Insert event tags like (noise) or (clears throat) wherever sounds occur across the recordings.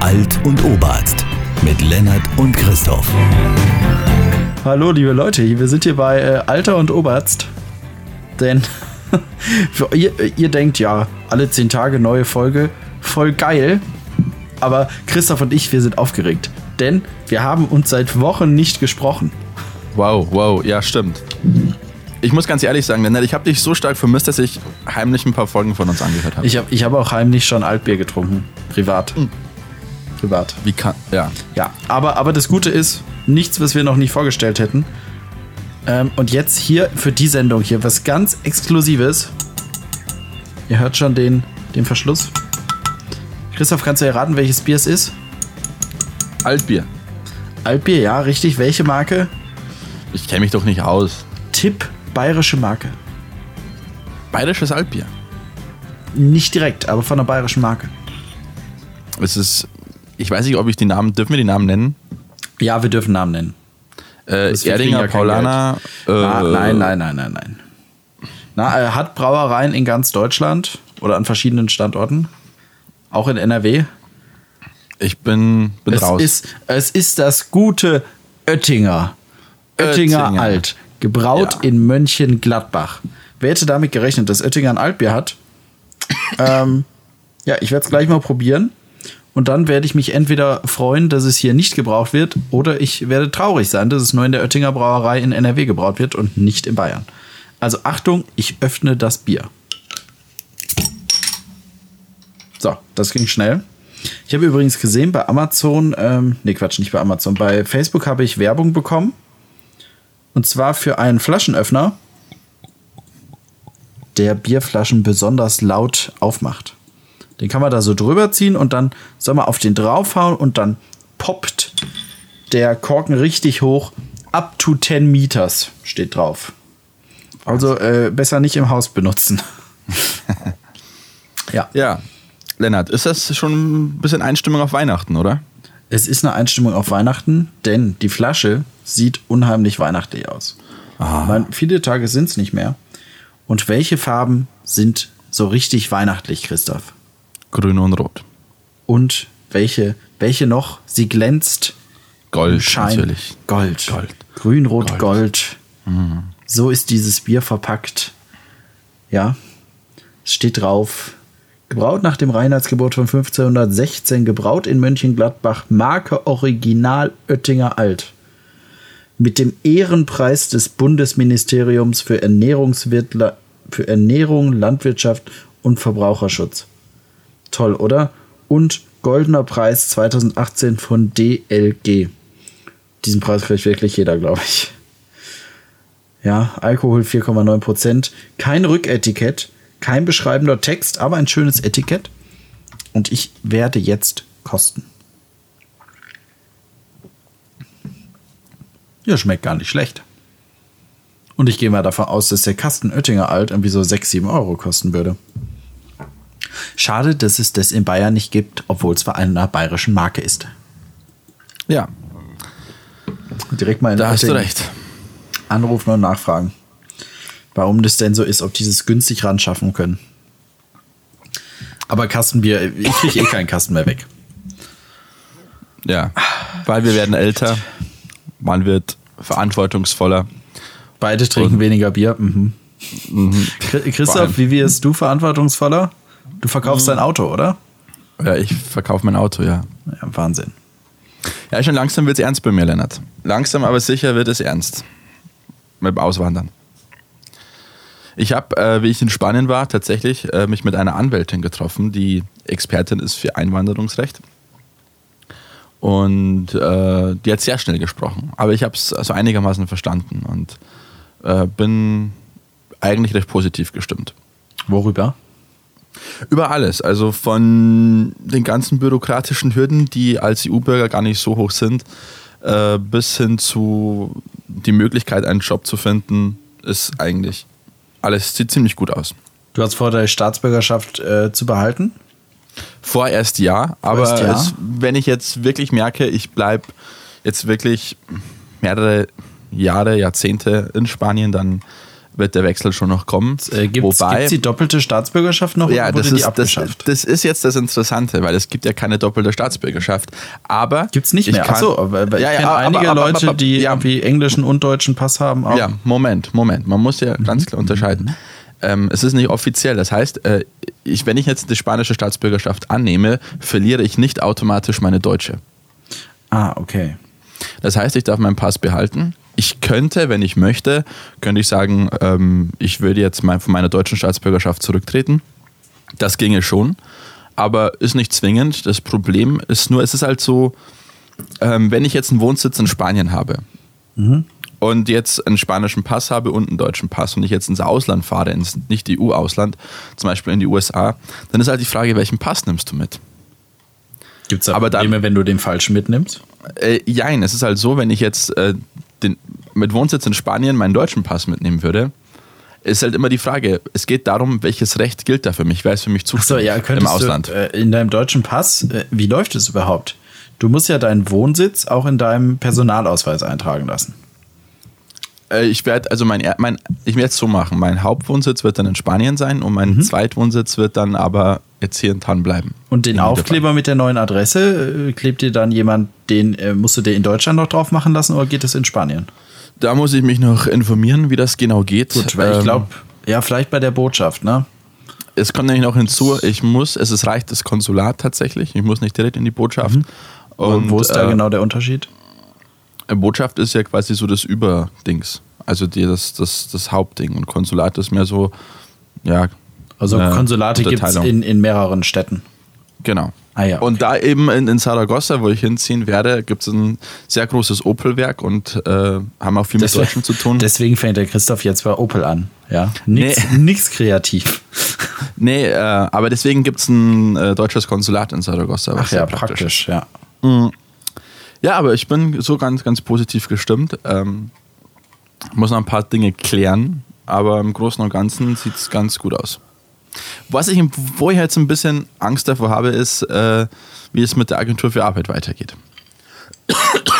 Alt und Oberarzt mit Lennart und Christoph. Hallo, liebe Leute, wir sind hier bei äh, Alter und Oberarzt. Denn (laughs) für, ihr, ihr denkt ja, alle zehn Tage neue Folge, voll geil. Aber Christoph und ich, wir sind aufgeregt. Denn wir haben uns seit Wochen nicht gesprochen. Wow, wow, ja, stimmt. Ich muss ganz ehrlich sagen, Lennart, ich habe dich so stark vermisst, dass ich heimlich ein paar Folgen von uns angehört habe. Ich habe ich hab auch heimlich schon Altbier getrunken. Privat. Privat. Wie kann. Ja. Ja, aber, aber das Gute ist, nichts, was wir noch nicht vorgestellt hätten. Ähm, und jetzt hier für die Sendung hier was ganz Exklusives. Ihr hört schon den, den Verschluss. Christoph, kannst du erraten, welches Bier es ist? Altbier. Altbier, ja, richtig. Welche Marke? Ich kenne mich doch nicht aus. Tipp, bayerische Marke. Bayerisches Altbier. Nicht direkt, aber von einer bayerischen Marke. Es ist. Ich weiß nicht, ob ich die Namen. Dürfen wir die Namen nennen? Ja, wir dürfen Namen nennen. Äh, kriegen Erdinger, ja Paulaner. Äh, Ah, nein, nein, nein, nein, nein. Na, er hat Brauereien in ganz Deutschland oder an verschiedenen Standorten. Auch in NRW. Ich bin, bin Es raus. ist, es ist das gute Oettinger. Oettinger, Oettinger. Alt. Gebraut Ja. in Mönchengladbach. Wer hätte damit gerechnet, dass Oettinger ein Altbier hat? (laughs) ähm, ja, ich werde es gleich mal probieren. Und dann werde ich mich entweder freuen, dass es hier nicht gebraucht wird, oder ich werde traurig sein, dass es nur in der Oettinger Brauerei in NRW gebraut wird und nicht in Bayern. Also Achtung, ich öffne das Bier. So, das ging schnell. Ich habe übrigens gesehen bei Amazon, ähm, nee Quatsch, nicht bei Amazon, bei Facebook habe ich Werbung bekommen. Und zwar für einen Flaschenöffner, der Bierflaschen besonders laut aufmacht. Den kann man da so drüber ziehen und dann soll man auf den draufhauen und dann poppt der Korken richtig hoch. Up to 10 Meters steht drauf. Also äh, besser nicht im Haus benutzen. (laughs) ja. ja. Lennart, ist das schon ein bisschen Einstimmung auf Weihnachten, oder? Es ist eine Einstimmung auf Weihnachten, denn die Flasche sieht unheimlich weihnachtlich aus. Meine, viele Tage sind es nicht mehr. Und welche Farben sind so richtig weihnachtlich, Christoph? Grün und Rot. Und welche, welche noch? Sie glänzt. Gold, Schein. natürlich. Gold. Gold. Grün, Rot, Gold. Gold. So ist dieses Bier verpackt. Ja. Es steht drauf. Gebraut nach dem Reinheitsgebot von 1516, gebraut in Mönchengladbach, Marke Original Oettinger Alt. Mit dem Ehrenpreis des Bundesministeriums für, für Ernährung, Landwirtschaft und Verbraucherschutz. Toll, oder? Und Goldener Preis 2018 von DLG. Diesen Preis kriegt wirklich jeder, glaube ich. Ja, Alkohol 4,9 Prozent. Kein Rücketikett, kein beschreibender Text, aber ein schönes Etikett. Und ich werde jetzt kosten. Ja, schmeckt gar nicht schlecht. Und ich gehe mal davon aus, dass der Kasten Oettinger Alt irgendwie so 6, 7 Euro kosten würde. Schade, dass es das in Bayern nicht gibt, obwohl es bei einer bayerischen Marke ist. Ja, Direkt mal in da hast du recht. anrufen und nachfragen, warum das denn so ist, ob die es günstig ran schaffen können. Aber Kastenbier, ich kriege eh keinen Kasten mehr weg. Ja, weil wir werden älter, man wird verantwortungsvoller. Beide trinken Und- weniger Bier. Mhm. Allem- Christoph, wie wirst du verantwortungsvoller? Du verkaufst dein Auto, oder? Ja, ich verkaufe mein Auto, ja. Ja, Wahnsinn. Ja, schon langsam wird es ernst bei mir, Lennart. Langsam, aber sicher wird es ernst. Mit dem Auswandern. Ich habe, äh, wie ich in Spanien war, tatsächlich äh, mich mit einer Anwältin getroffen, die Expertin ist für Einwanderungsrecht. Und äh, die hat sehr schnell gesprochen. Aber ich habe es also einigermaßen verstanden und äh, bin eigentlich recht positiv gestimmt. Worüber? Über alles, also von den ganzen bürokratischen Hürden, die als EU-Bürger gar nicht so hoch sind, äh, bis hin zu die Möglichkeit, einen Job zu finden, ist eigentlich alles sieht ziemlich gut aus. Du hast vor, deine Staatsbürgerschaft äh, zu behalten? Vorerst ja, aber Vorerst ja. Es, wenn ich jetzt wirklich merke, ich bleibe jetzt wirklich mehrere Jahre, Jahrzehnte in Spanien, dann wird der Wechsel schon noch kommen. Äh, Gibt es die doppelte Staatsbürgerschaft noch ja, oder wurde das die ist, das, abgeschafft? das ist jetzt das Interessante, weil es gibt ja keine doppelte Staatsbürgerschaft. Aber Gibt es nicht ich mehr? Kann, Achso, aber aber ich Ja, ja, einige aber- aber- Leute, die ja. irgendwie englischen und deutschen Pass haben. Auch. Ja, Moment, Moment. Man muss ja ganz klar unterscheiden. Ähm, es ist nicht offiziell. Das heißt, äh, ich, wenn ich jetzt die spanische Staatsbürgerschaft annehme, verliere ich nicht automatisch meine deutsche. Ah, okay. Das heißt, ich darf meinen Pass behalten. Ich könnte, wenn ich möchte, könnte ich sagen, ähm, ich würde jetzt mein, von meiner deutschen Staatsbürgerschaft zurücktreten. Das ginge schon, aber ist nicht zwingend. Das Problem ist nur, es ist halt so, ähm, wenn ich jetzt einen Wohnsitz in Spanien habe und jetzt einen spanischen Pass habe und einen deutschen Pass und ich jetzt ins Ausland fahre, ins nicht EU-Ausland, zum Beispiel in die USA, dann ist halt die Frage, welchen Pass nimmst du mit? Gibt es da Aber dann- Probleme, wenn du den falschen mitnimmst? Äh, jein, es ist halt so, wenn ich jetzt äh, den, mit Wohnsitz in Spanien meinen deutschen Pass mitnehmen würde, ist halt immer die Frage, es geht darum, welches Recht gilt da für mich, wer ist für mich zuständig ja, im Ausland. du äh, in deinem deutschen Pass, äh, wie läuft es überhaupt? Du musst ja deinen Wohnsitz auch in deinem Personalausweis eintragen lassen. Äh, ich werde also mein, mein ich werde es so machen, mein Hauptwohnsitz wird dann in Spanien sein und mein Zweitwohnsitz wird dann aber jetzt hier in Tann bleiben. Und den Aufkleber mit der neuen Adresse, äh, klebt dir dann jemand, den äh, musst du dir in Deutschland noch drauf machen lassen oder geht es in Spanien? Da muss ich mich noch informieren, wie das genau geht. Gut, weil ich Ähm, glaube, ja, vielleicht bei der Botschaft, ne? Es kommt nämlich noch hinzu, ich muss, es ist reicht das Konsulat tatsächlich, ich muss nicht direkt in die Botschaft. Und, wo ist da äh, genau der Unterschied? Botschaft ist ja quasi so das Überdings. Also die, das, das, das Hauptding. Und Konsulat ist mehr so, ja. Also eine Konsulate gibt es in, in mehreren Städten. Genau. Ah ja, okay. Und da eben in, in Saragossa, wo ich hinziehen werde, gibt es ein sehr großes Opel-Werk und äh, haben auch viel mit Deswegen- Deutschen zu tun. Deswegen fängt der Christoph jetzt bei Opel an. Ja, nix, Nee. (laughs) kreativ. (laughs) nee, äh, aber deswegen gibt es ein äh, deutsches Konsulat in Saragossa. Ach ja, sehr praktisch, ja. Ja, aber ich bin so ganz, ganz positiv gestimmt. Ähm, muss noch ein paar Dinge klären, aber im Großen und Ganzen sieht es ganz gut aus. Was ich, wo ich jetzt ein bisschen Angst davor habe, ist, äh, wie es mit der Agentur für Arbeit weitergeht.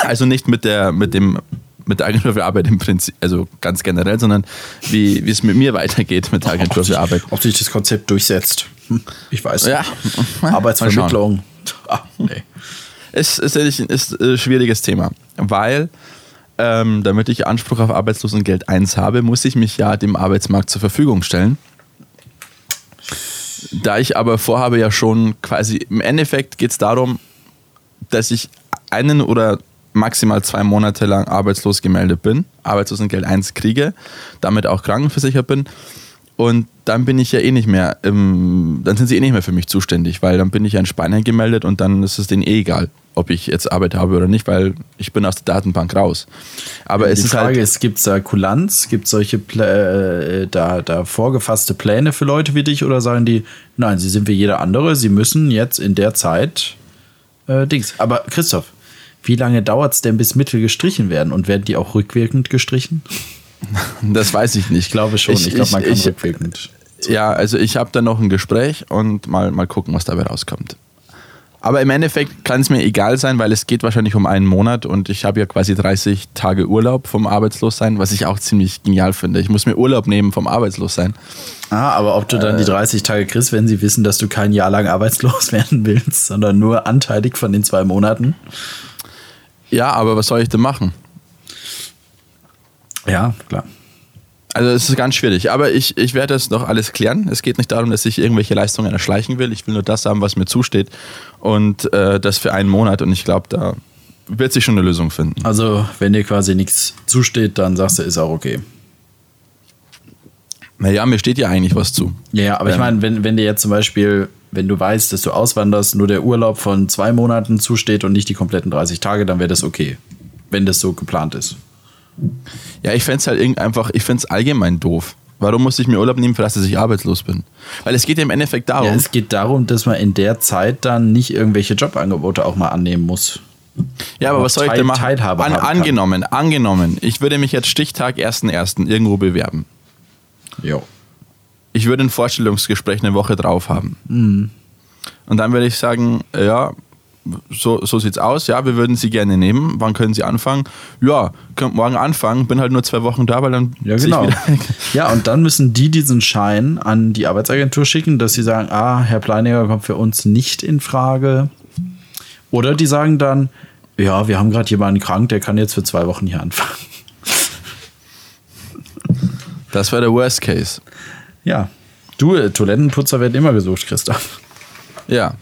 Also nicht mit der, mit dem, mit der Agentur für Arbeit im Prinzip, also ganz generell, sondern wie, wie es mit mir weitergeht mit der Agentur für Arbeit. Ob sich das Konzept durchsetzt. Ich weiß nicht. Ja, Arbeitsvermittlung. (laughs) Ah, nee. Ist, ist, ehrlich- ist ein schwieriges Thema, weil ähm, damit ich Anspruch auf Arbeitslosengeld 1 habe, muss ich mich ja dem Arbeitsmarkt zur Verfügung stellen. Da ich aber vorhabe ja schon quasi, im Endeffekt geht es darum, dass ich einen oder maximal zwei Monate lang arbeitslos gemeldet bin, Arbeitslosengeld 1 kriege, damit auch krankenversichert bin und dann bin ich ja eh nicht mehr, im, dann sind sie eh nicht mehr für mich zuständig, weil dann bin ich ja in Spanien gemeldet und dann ist es denen eh egal, ob ich jetzt Arbeit habe oder nicht, weil ich bin aus der Datenbank raus. Aber es die ist Frage halt, ist, gibt es da Kulanz? Gibt es solche Plä äh, da, da vorgefasste Pläne für Leute wie dich oder sagen die, nein, sie sind wie jeder andere, sie müssen jetzt in der Zeit äh, Dings. Aber Christoph, wie lange dauert es denn, bis Mittel gestrichen werden? Und werden die auch rückwirkend gestrichen? (laughs) das weiß ich nicht. Ich glaube schon. Ich, glaube, man kann ich, rückwirkend. Ja, also ich habe da noch ein Gespräch und mal, mal gucken, was dabei rauskommt. Aber im Endeffekt kann es mir egal sein, weil es geht wahrscheinlich um einen Monat und ich habe ja quasi 30 Tage Urlaub vom Arbeitslossein, was ich auch ziemlich genial finde. Ich muss mir Urlaub nehmen vom Arbeitslossein. Ah, aber ob du dann die 30 Tage kriegst, wenn sie wissen, dass du kein Jahr lang arbeitslos (laughs) werden willst, sondern nur anteilig von den zwei Monaten? Ja, aber was soll ich denn machen? Ja, klar. Also es ist ganz schwierig, aber ich, ich werde das noch alles klären. Es geht nicht darum, dass ich irgendwelche Leistungen erschleichen will. Ich will nur das haben, was mir zusteht und äh, das für einen Monat und ich glaube, da wird sich schon eine Lösung finden. Also, wenn dir quasi nichts zusteht, dann sagst du, ist auch okay. Naja, mir steht ja eigentlich was zu. Ja, aber ich Ähm. meine, wenn, wenn dir jetzt zum Beispiel, wenn du weißt, dass du auswanderst, nur der Urlaub von zwei Monaten zusteht und nicht die kompletten 30 Tage, dann wäre das okay. Wenn das so geplant ist. Ja, ich fände es halt irgend einfach, ich fände es allgemein doof. Warum muss ich mir Urlaub nehmen, für das dass ich arbeitslos bin? Weil es geht ja im Endeffekt darum. Ja, es geht darum, dass man in der Zeit dann nicht irgendwelche Jobangebote auch mal annehmen muss. Ja, aber was soll ich Teil- denn machen? Teilhabe An, angenommen, angenommen, ich würde mich jetzt Stichtag 1.1. irgendwo bewerben. Jo. Ich würde ein Vorstellungsgespräch eine Woche drauf haben. Mhm. Und dann würde ich sagen, ja, so, so sieht's aus, ja, wir würden Sie gerne nehmen. Wann können Sie anfangen? Ja, könnt morgen anfangen, bin halt nur zwei Wochen da, weil dann Ja, genau. (laughs) Ja, und dann müssen die diesen Schein an die Arbeitsagentur schicken, dass sie sagen, ah, Herr Pleininger kommt für uns nicht in Frage. Oder die sagen dann, ja, wir haben gerade jemanden krank, der kann jetzt für zwei Wochen hier anfangen. (laughs) Das wäre der Worst Case. Ja. Du, äh, Toilettenputzer werden immer gesucht, Christoph. Ja.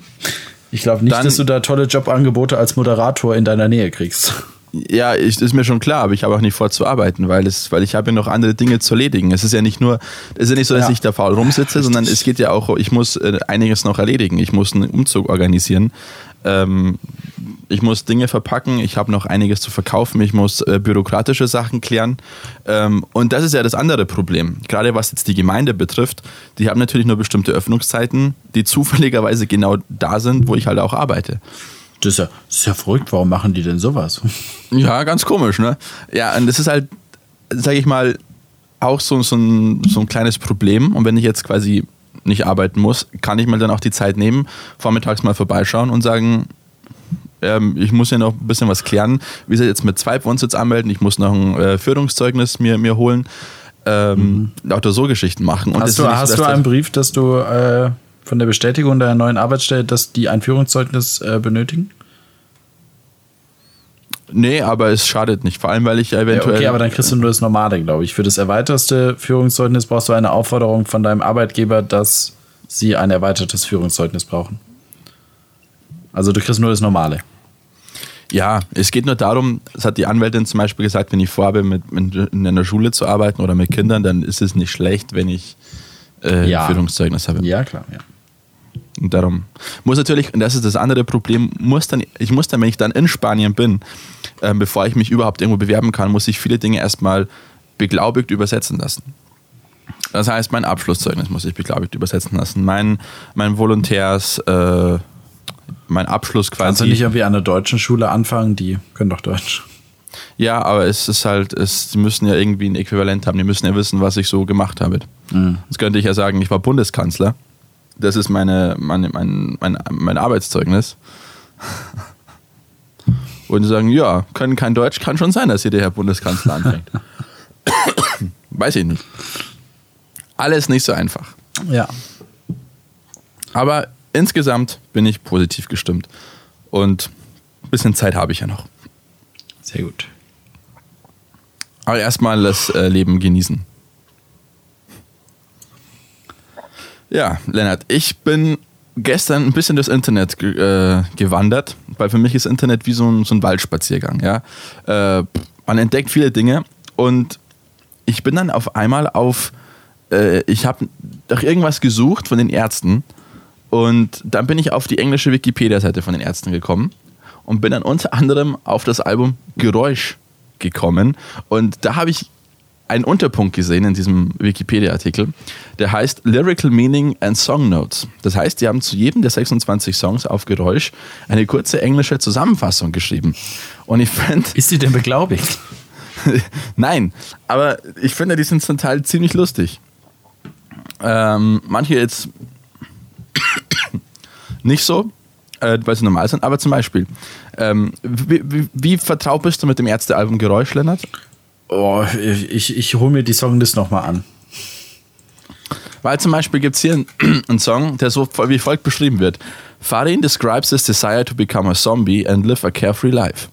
Ich glaube nicht, Dann- dass du da tolle Jobangebote als Moderator in deiner Nähe kriegst. Ja, ich, ist mir schon klar, aber ich habe auch nicht vor zu arbeiten, weil, es, weil ich habe ja noch andere Dinge zu erledigen. Es ist ja nicht nur, es ist ja nicht so, dass Ja. ich da faul rumsitze, (laughs) sondern es geht ja auch, ich muss äh, einiges noch erledigen. Ich muss einen Umzug organisieren. Ähm, ich muss Dinge verpacken, ich habe noch einiges zu verkaufen, ich muss äh, bürokratische Sachen klären. Ähm, und das ist ja das andere Problem. Gerade was jetzt die Gemeinde betrifft, die haben natürlich nur bestimmte Öffnungszeiten, die zufälligerweise genau da sind, wo ich halt auch arbeite. Das ist ja, das ist ja verrückt, warum machen die denn sowas? (laughs) Ja, ganz komisch, ne? Ja, und das ist halt, sag ich mal, auch so, so, ein, so ein kleines Problem. Und wenn ich jetzt quasi nicht arbeiten muss, kann ich mir dann auch die Zeit nehmen, vormittags mal vorbeischauen und sagen, ähm, ich muss ja noch ein bisschen was klären. Wie soll ich jetzt mit zwei Wohnsitz anmelden? Ich muss noch ein äh, Führungszeugnis mir, mir holen. Ähm, Lauter so Geschichten machen. Und hast du, so, hast du einen Brief, dass du äh, von der Bestätigung deiner neuen Arbeitsstelle, dass die ein Führungszeugnis äh, benötigen? Nee, aber es schadet nicht. Vor allem, weil ich ja Ja, eventuell. okay, aber dann kriegst du nur das normale, glaube ich. Für das erweiterste Führungszeugnis brauchst du eine Aufforderung von deinem Arbeitgeber, dass sie ein erweitertes Führungszeugnis brauchen. Also du kriegst nur das normale. Ja, es geht nur darum, das hat die Anwältin zum Beispiel gesagt, wenn ich vorhabe, mit, mit in einer Schule zu arbeiten oder mit Kindern, dann ist es nicht schlecht, wenn ich äh, Ja. Führungszeugnis habe. Ja, klar. Ja. Und darum muss natürlich, und das ist das andere Problem, muss dann, ich muss dann, wenn ich dann in Spanien bin, ähm, bevor ich mich überhaupt irgendwo bewerben kann, muss ich viele Dinge erstmal beglaubigt übersetzen lassen. Das heißt, mein Abschlusszeugnis muss ich beglaubigt übersetzen lassen. Mein, mein Volontärs, äh, mein Abschluss quasi. Kannst du nicht irgendwie an einer deutschen Schule anfangen? Die können doch Deutsch. Ja, aber es ist halt, es, die müssen ja irgendwie ein Äquivalent haben. Die müssen ja wissen, was ich so gemacht habe. Jetzt könnte ich ja sagen, ich war Bundeskanzler. Das ist meine, meine, mein, mein, mein Arbeitszeugnis. (laughs) Und die sagen, ja, können kein Deutsch, kann schon sein, dass hier der Herr Bundeskanzler anfängt. (coughs) Weiß ich nicht. Alles nicht so einfach. Ja. Aber insgesamt bin ich positiv gestimmt. Und ein bisschen Zeit habe ich ja noch. Sehr gut. Aber erstmal das äh, Leben genießen. Ja, Lennart, ich bin gestern ein bisschen durchs Internet ge äh, gewandert, weil für mich ist Internet wie so ein, so ein Waldspaziergang. Ja? Äh, man entdeckt viele Dinge und ich bin dann auf einmal auf, äh, ich habe nach irgendwas gesucht von den Ärzten und dann bin ich auf die englische Wikipedia-Seite von den Ärzten gekommen und bin dann unter anderem auf das Album Geräusch gekommen. Und da habe ich einen Unterpunkt gesehen in diesem Wikipedia-Artikel, der heißt Lyrical Meaning and Song Notes. Das heißt, die haben zu jedem der 26 Songs auf Geräusch eine kurze englische Zusammenfassung geschrieben. Und ich fand, Ist sie denn beglaubigt? (laughs) Nein, aber ich finde, die sind zum Teil ziemlich lustig. Ähm, manche jetzt nicht so, äh, weil sie normal sind, aber zum Beispiel, ähm, wie, wie, wie vertraut bist du mit dem Ärztealbum Geräusch, Lennart? Oh, ich, ich hole mir die Songlist nochmal an. Weil zum Beispiel gibt es hier einen, (clears throat) einen Song, der so wie folgt beschrieben wird. Farin describes his desire to become a zombie and live a carefree life.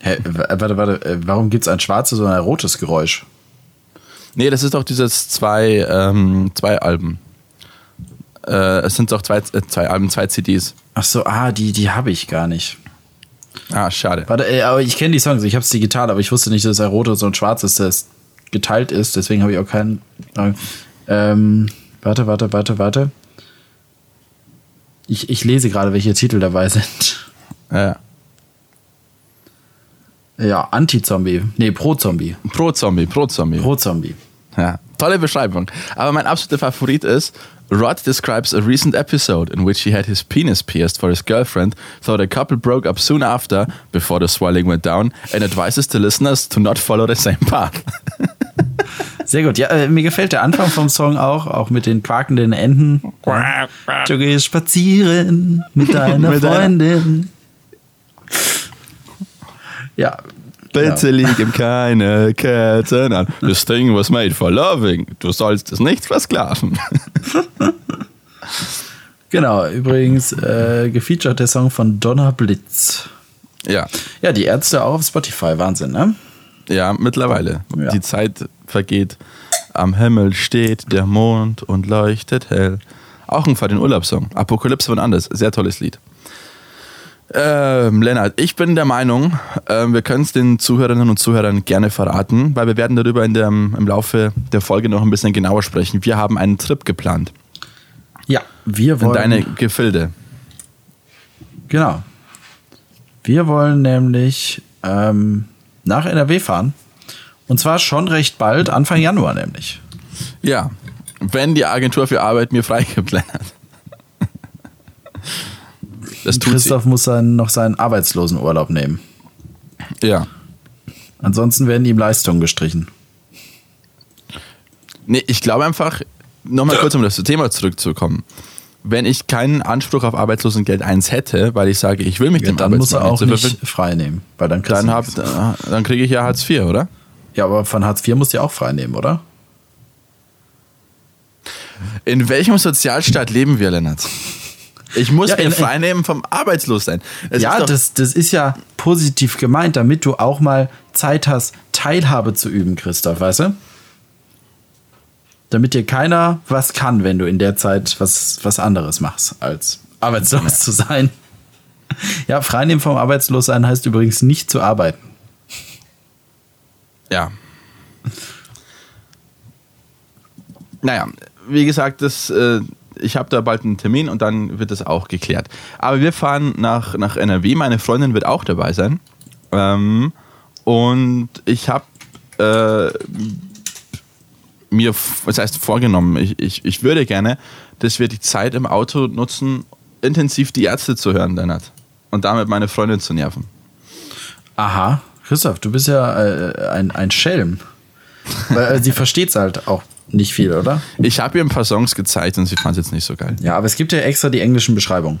Hä, w- warte, warte, äh, warum gibt es ein schwarzes und ein rotes Geräusch? Nee, das ist doch dieses zwei, ähm, zwei Alben. Äh, es sind doch zwei, äh, zwei Alben, zwei CDs. Ach so, ah, die, die habe ich gar nicht. Ah, schade. Warte, äh, aber ich kenne die Songs, ich habe es digital, aber ich wusste nicht, dass ein rotes und ein schwarzes das geteilt ist, deswegen habe ich auch keinen. äh, Ähm, warte, warte, warte, warte. Ich, ich lese gerade, welche Titel dabei sind. Ja. Ja, Anti-Zombie. Nee, Pro-Zombie. Pro-Zombie, Pro-Zombie. Pro-Zombie. Ja, tolle Beschreibung. Aber mein absoluter Favorit ist, Rod describes a recent episode in which he had his penis pierced for his girlfriend, though the couple broke up soon after, before the swelling went down, and advises the listeners to not follow the same path. (laughs) Sehr gut. Ja, äh, mir gefällt der Anfang vom Song auch, auch mit den quakenden Enten. Du gehst spazieren mit (laughs) deiner Mit deiner- Freundin. Ja. Bitte liegen keine Ketten an. This thing was made for loving. Du sollst es nicht versklaven. (laughs) Genau, übrigens äh, gefeatured der Song von Donna Blitz. Ja, Ja, die Ärzte auch auf Spotify. Wahnsinn, ne? ja, mittlerweile. Ja. Die Zeit vergeht. Am Himmel steht der Mond und leuchtet hell. Auch ein den Urlaubssong. Apokalypse von Anders. Sehr tolles Lied. Ähm, Lennart, ich bin der Meinung, ähm, wir können es den Zuhörerinnen und Zuhörern gerne verraten, weil wir werden darüber in der, im Laufe der Folge noch ein bisschen genauer sprechen. Wir haben einen Trip geplant Ja, wir in wollen. deine Gefilde. Genau. Wir wollen nämlich ähm, nach NRW fahren. Und zwar schon recht bald, Anfang Januar nämlich. Ja, wenn die Agentur für Arbeit mir freigibt, (laughs) Lennart. Das tut Christoph muss dann noch seinen Arbeitslosenurlaub nehmen. sie. Ja. Ansonsten werden ihm Leistungen gestrichen. Nee, ich glaube einfach, nochmal kurz, um das Thema zurückzukommen. Wenn ich keinen Anspruch auf Arbeitslosengeld 1 hätte, weil ich sage, ich will mich Ja, dem dann muss er auch nicht Verfügung- frei nehmen. Weil dann, dann, hab, dann kriege ich ja Hartz IV, oder? Ja, aber von Hartz IV musst du ja auch frei nehmen, oder? In welchem Sozialstaat leben wir, Lennart? Ich muss Ja, mir in- frei nehmen vom Arbeitslossein. Es ja, das, das ist ja positiv gemeint, damit du auch mal Zeit hast, Teilhabe zu üben, Christoph, weißt du? Damit dir keiner was kann, wenn du in der Zeit was, was anderes machst, als arbeitslos zu sein. Ja, freinehmen vom Arbeitslossein heißt übrigens nicht zu arbeiten. Ja. Naja, wie gesagt, das, äh, ich habe da bald einen Termin und dann wird das auch geklärt. Aber wir fahren nach, nach NRW. Meine Freundin wird auch dabei sein. Ähm, und ich habe äh, mir, was heißt vorgenommen, ich, ich, ich würde gerne, dass wir die Zeit im Auto nutzen, intensiv die Ärzte zu hören, Lennart. Und damit meine Freundin zu nerven. Aha, Christoph, du bist ja äh, ein, ein Schelm. Weil äh, sie (laughs) versteht's halt auch nicht viel, oder? Ich habe ihr ein paar Songs gezeigt und sie fand es jetzt nicht so geil. Ja, aber es gibt ja extra die englischen Beschreibungen.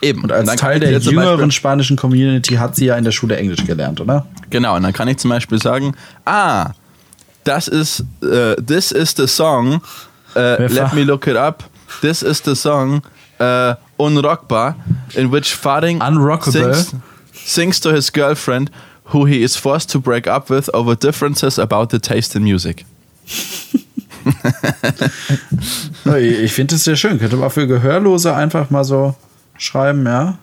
Eben. Und als dann Teil der jüngeren Beispiel- spanischen Community hat sie ja in der Schule Englisch gelernt, oder? Genau, und dann kann ich zum Beispiel sagen, ah, das ist, äh, this is the song, äh, let me look it up, this is the song, äh, Unrockbar, in which Faring sings, sings to his girlfriend, who he is forced to break up with over differences about the taste in music. Ich finde das sehr schön. Könnte man für Gehörlose einfach mal so schreiben, ja.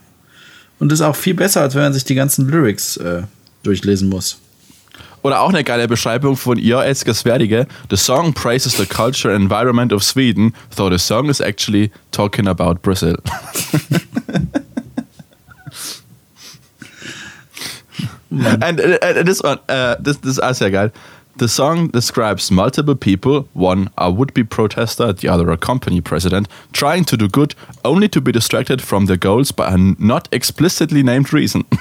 Und ist auch viel besser, als wenn man sich die ganzen Lyrics äh, durchlesen muss. Oder auch eine geile Beschreibung von ihr, Esker Sverdige. The song praises the culture and environment of Sweden, though the song is actually talking about Brazil. (laughs) and, uh, uh, this one, uh, this, this is auch sehr geil. The song describes multiple people, one a would-be protester, the other a company president, trying to do good, only to be distracted from their goals by a not explicitly named reason. (laughs)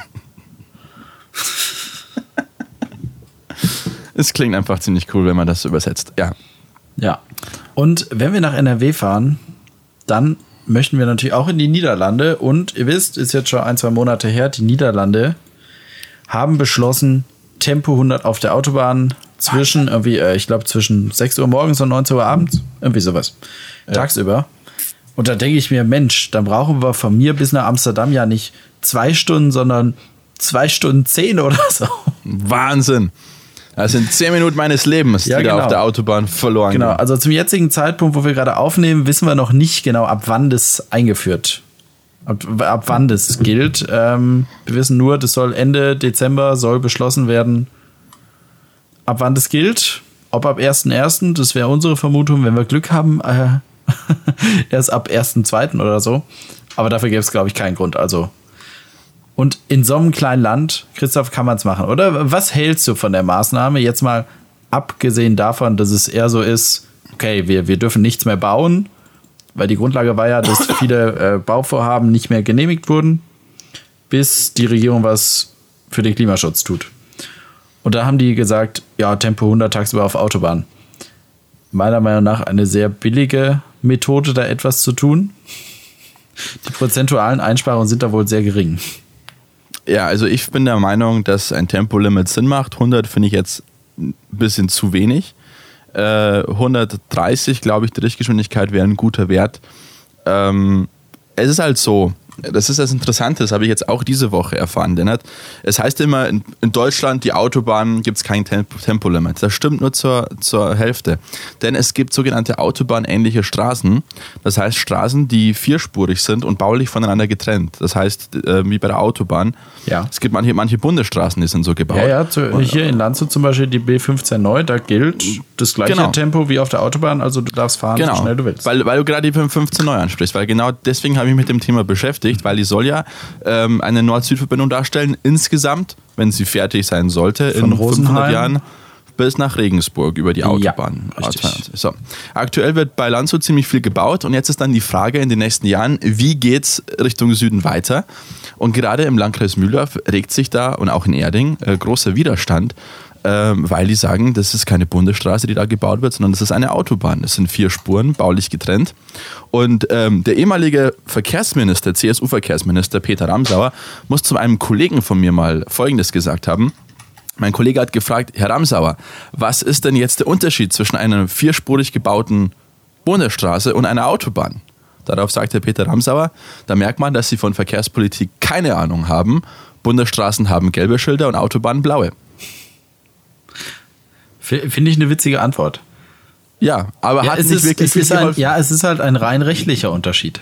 Es klingt einfach ziemlich cool, wenn man das übersetzt. Ja. Ja. Und wenn wir nach NRW fahren, dann möchten wir natürlich auch in die Niederlande. Und ihr wisst, ist jetzt schon ein, zwei Monate her, die Niederlande haben beschlossen, Tempo 100 auf der Autobahn zwischen, irgendwie, äh, ich glaube, zwischen 6 Uhr morgens und 19 Uhr abends, irgendwie sowas, tagsüber. Und da denke ich mir, Mensch, dann brauchen wir von mir bis nach Amsterdam ja nicht zwei Stunden, sondern zwei Stunden zehn oder so. Wahnsinn. Das sind zehn Minuten meines Lebens, Ja, die da genau. auf der Autobahn verloren Genau, gehen. also zum jetzigen Zeitpunkt, wo wir gerade aufnehmen, wissen wir noch nicht genau, ab wann das eingeführt ab, ab wann das gilt. Ähm, wir wissen nur, das soll Ende Dezember soll beschlossen werden, ab wann das gilt. Ob ab 1.1., das wäre unsere Vermutung, wenn wir Glück haben, äh, (laughs) erst ab 1.2. oder so. Aber dafür gäbe es, glaube ich, keinen Grund. Also. Und in so einem kleinen Land, Christoph, kann man es machen, oder? Was hältst du von der Maßnahme? Jetzt mal abgesehen davon, dass es eher so ist, okay, wir, wir dürfen nichts mehr bauen, weil die Grundlage war ja, dass viele äh, Bauvorhaben nicht mehr genehmigt wurden, bis die Regierung was für den Klimaschutz tut. Und da haben die gesagt, ja, Tempo 100 tagsüber auf Autobahn. Meiner Meinung nach eine sehr billige Methode, da etwas zu tun. Die prozentualen Einsparungen sind da wohl sehr gering. Ja, also ich bin der Meinung, dass ein Tempolimit Sinn macht. 100 finde ich jetzt ein bisschen zu wenig. Äh, 130, glaube ich, die Richtgeschwindigkeit wäre ein guter Wert. Ähm, es ist halt so, das ist das Interessante, das habe ich jetzt auch diese Woche erfahren, Lennart. Es heißt immer, in, Deutschland, die Autobahnen gibt es kein Temp Tempolimit. Das stimmt nur zur, zur Hälfte. Denn es gibt sogenannte Autobahnähnliche Straßen. Das heißt Straßen, die vierspurig sind und baulich voneinander getrennt. Das heißt, äh, wie bei der Autobahn. Ja. Es gibt manche, manche Bundesstraßen, die sind so gebaut. Ja, ja, zu, hier in Landshut zum Beispiel die B15 neu, da gilt das gleiche Genau. Tempo wie auf der Autobahn, also du darfst fahren, Genau, so schnell du willst. Weil, weil du gerade die 15 neu ansprichst, weil genau deswegen habe ich mich mit dem Thema beschäftigt, weil die soll ja ähm, eine Nord-Süd-Verbindung darstellen, insgesamt, wenn sie fertig sein sollte, Von in 500 Rosenheim? Jahren bis nach Regensburg über die Autobahn. A22. So. Aktuell wird bei Landshut ziemlich viel gebaut und jetzt ist dann die Frage in den nächsten Jahren, wie geht's Richtung Süden weiter? Und gerade im Landkreis Mühldorf regt sich da und auch in Erding äh, großer Widerstand, ähm, weil die sagen, das ist keine Bundesstraße, die da gebaut wird, sondern das ist eine Autobahn. Das sind vier Spuren, baulich getrennt. Und ähm, der ehemalige Verkehrsminister, CSU-Verkehrsminister Peter Ramsauer, muss zu einem Kollegen von mir mal Folgendes gesagt haben. Mein Kollege hat gefragt, Herr Ramsauer, was ist denn jetzt der Unterschied zwischen einer vierspurig gebauten Bundesstraße und einer Autobahn? Darauf sagte Peter Ramsauer, da merkt man, dass Sie von Verkehrspolitik keine Ahnung haben. Bundesstraßen haben gelbe Schilder und Autobahnen blaue. Finde ich eine witzige Antwort. Ja, aber Ja, hat es nicht ist, wirklich es ist ein, ja, es ist halt ein rein rechtlicher Unterschied.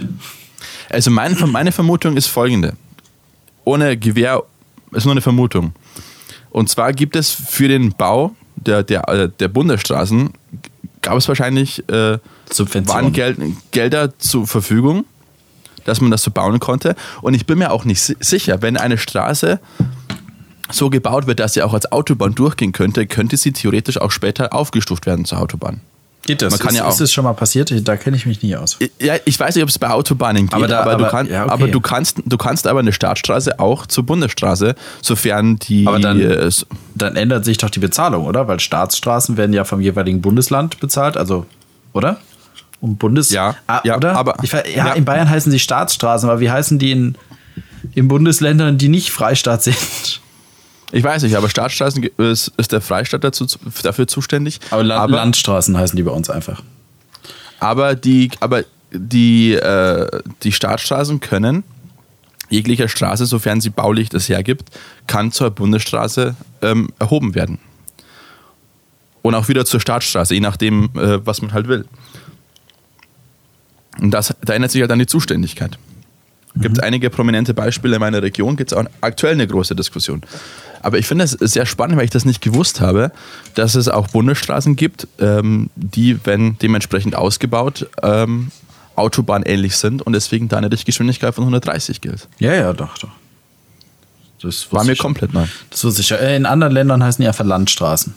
Also mein, meine Vermutung ist folgende. Ohne Gewehr ist nur eine Vermutung. Und zwar gibt es für den Bau der, der, äh, der Bundesstraßen, gab es wahrscheinlich, äh, waren. Gel Gelder zur Verfügung, dass man das so bauen konnte. Und ich bin mir auch nicht si sicher, wenn eine Straße so gebaut wird, dass sie auch als Autobahn durchgehen könnte, könnte sie theoretisch auch später aufgestuft werden zur Autobahn. Geht das? Man kann ist, ja auch- ist es schon mal passiert? Da kenne ich mich nie aus. Ja, ich weiß nicht, ob es bei Autobahnen geht, Aber aber, da- du, aber- kann, ja, okay. aber du kannst, du kannst aber eine Startstraße auch zur Bundesstraße, sofern die. Aber dann- äh, Dann ändert sich doch die Bezahlung, oder? Weil Staatsstraßen werden ja vom jeweiligen Bundesland bezahlt, also, oder? Um Bundes... Ja, ah, ja, oder? aber- ich, ja, ja. in Bayern heißen sie Staatsstraßen, aber wie heißen die in, in Bundesländern, die nicht Freistaat (laughs) sind? Ich weiß nicht, aber Startstraßen ge- ist, ist der Freistaat dazu, zu- dafür zuständig. Aber, Land, aber, Landstraßen heißen die bei uns einfach. aber die, aber die, äh, die Startstraßen können jegliche Straße, sofern sie baulich das hergibt, kann zur Bundesstraße ähm, erhoben werden. Und auch wieder zur Startstraße, je nachdem, äh, was man halt will. Und das, da ändert sich halt dann die Zuständigkeit. Gibt einige prominente Beispiele in meiner Region, gibt es auch aktuell eine große Diskussion. Aber ich finde es sehr spannend, weil ich das nicht gewusst habe, dass es auch Bundesstraßen gibt, ähm, die, wenn dementsprechend ausgebaut, ähm, autobahnähnlich sind und deswegen da eine Richtgeschwindigkeit von 130 gilt. Ja, ja, doch, doch. Das War mir ich. komplett neu. Das wusste ich. Äh, In anderen Ländern heißen die einfach Landstraßen.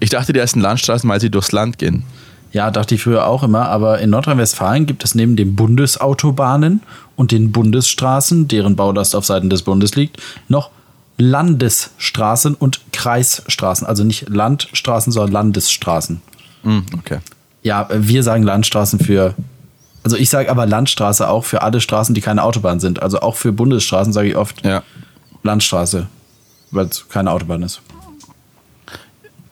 Ich dachte, die ersten Landstraßen, weil sie durchs Land gehen. Ja, dachte ich früher auch immer, aber in Nordrhein-Westfalen gibt es neben den Bundesautobahnen und den Bundesstraßen, deren Baulast auf Seiten des Bundes liegt, noch Landesstraßen und Kreisstraßen. Also nicht Landstraßen, sondern Landesstraßen. Hm, okay. Ja, wir sagen Landstraßen für. Also ich sage aber Landstraße auch für alle Straßen, die keine Autobahn sind. Also auch für Bundesstraßen sage ich oft Ja. Landstraße, weil es keine Autobahn ist.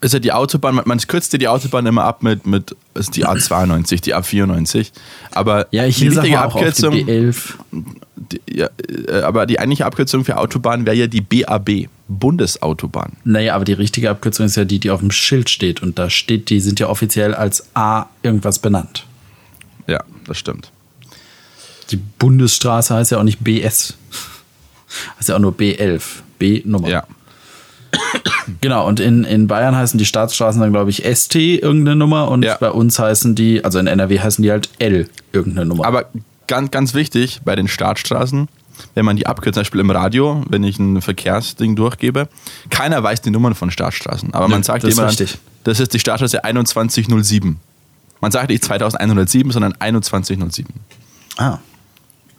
Ist ja die Autobahn, man, man kürzt ja die Autobahn immer ab mit, mit ist die A92, die A94. Aber Ja, ich die richtige auch oft die Abkürzung, B11. die, ja, äh, aber die eigentliche Abkürzung für Autobahn wäre ja die BAB, Bundesautobahn. Naja, aber die richtige Abkürzung ist ja die, die auf dem Schild steht. Und da steht, die sind ja offiziell als A irgendwas benannt. Ja, das stimmt. Die Bundesstraße heißt ja auch nicht BS. (laughs) Heißt ja auch nur B11. B-Nummer. Ja. Genau, und in, in Bayern heißen die Staatsstraßen dann, glaube ich, ST irgendeine Nummer und Ja. bei uns heißen die, also in NRW heißen die halt L irgendeine Nummer. Aber ganz, ganz wichtig bei den Startstraßen, wenn man die abkürzt, zum Beispiel im Radio, wenn ich ein Verkehrsding durchgebe, keiner weiß die Nummern von Startstraßen. Aber man sagt das ist immer, richtig. das ist die Startstraße 2107. Man sagt nicht 2107, sondern 2107. ah.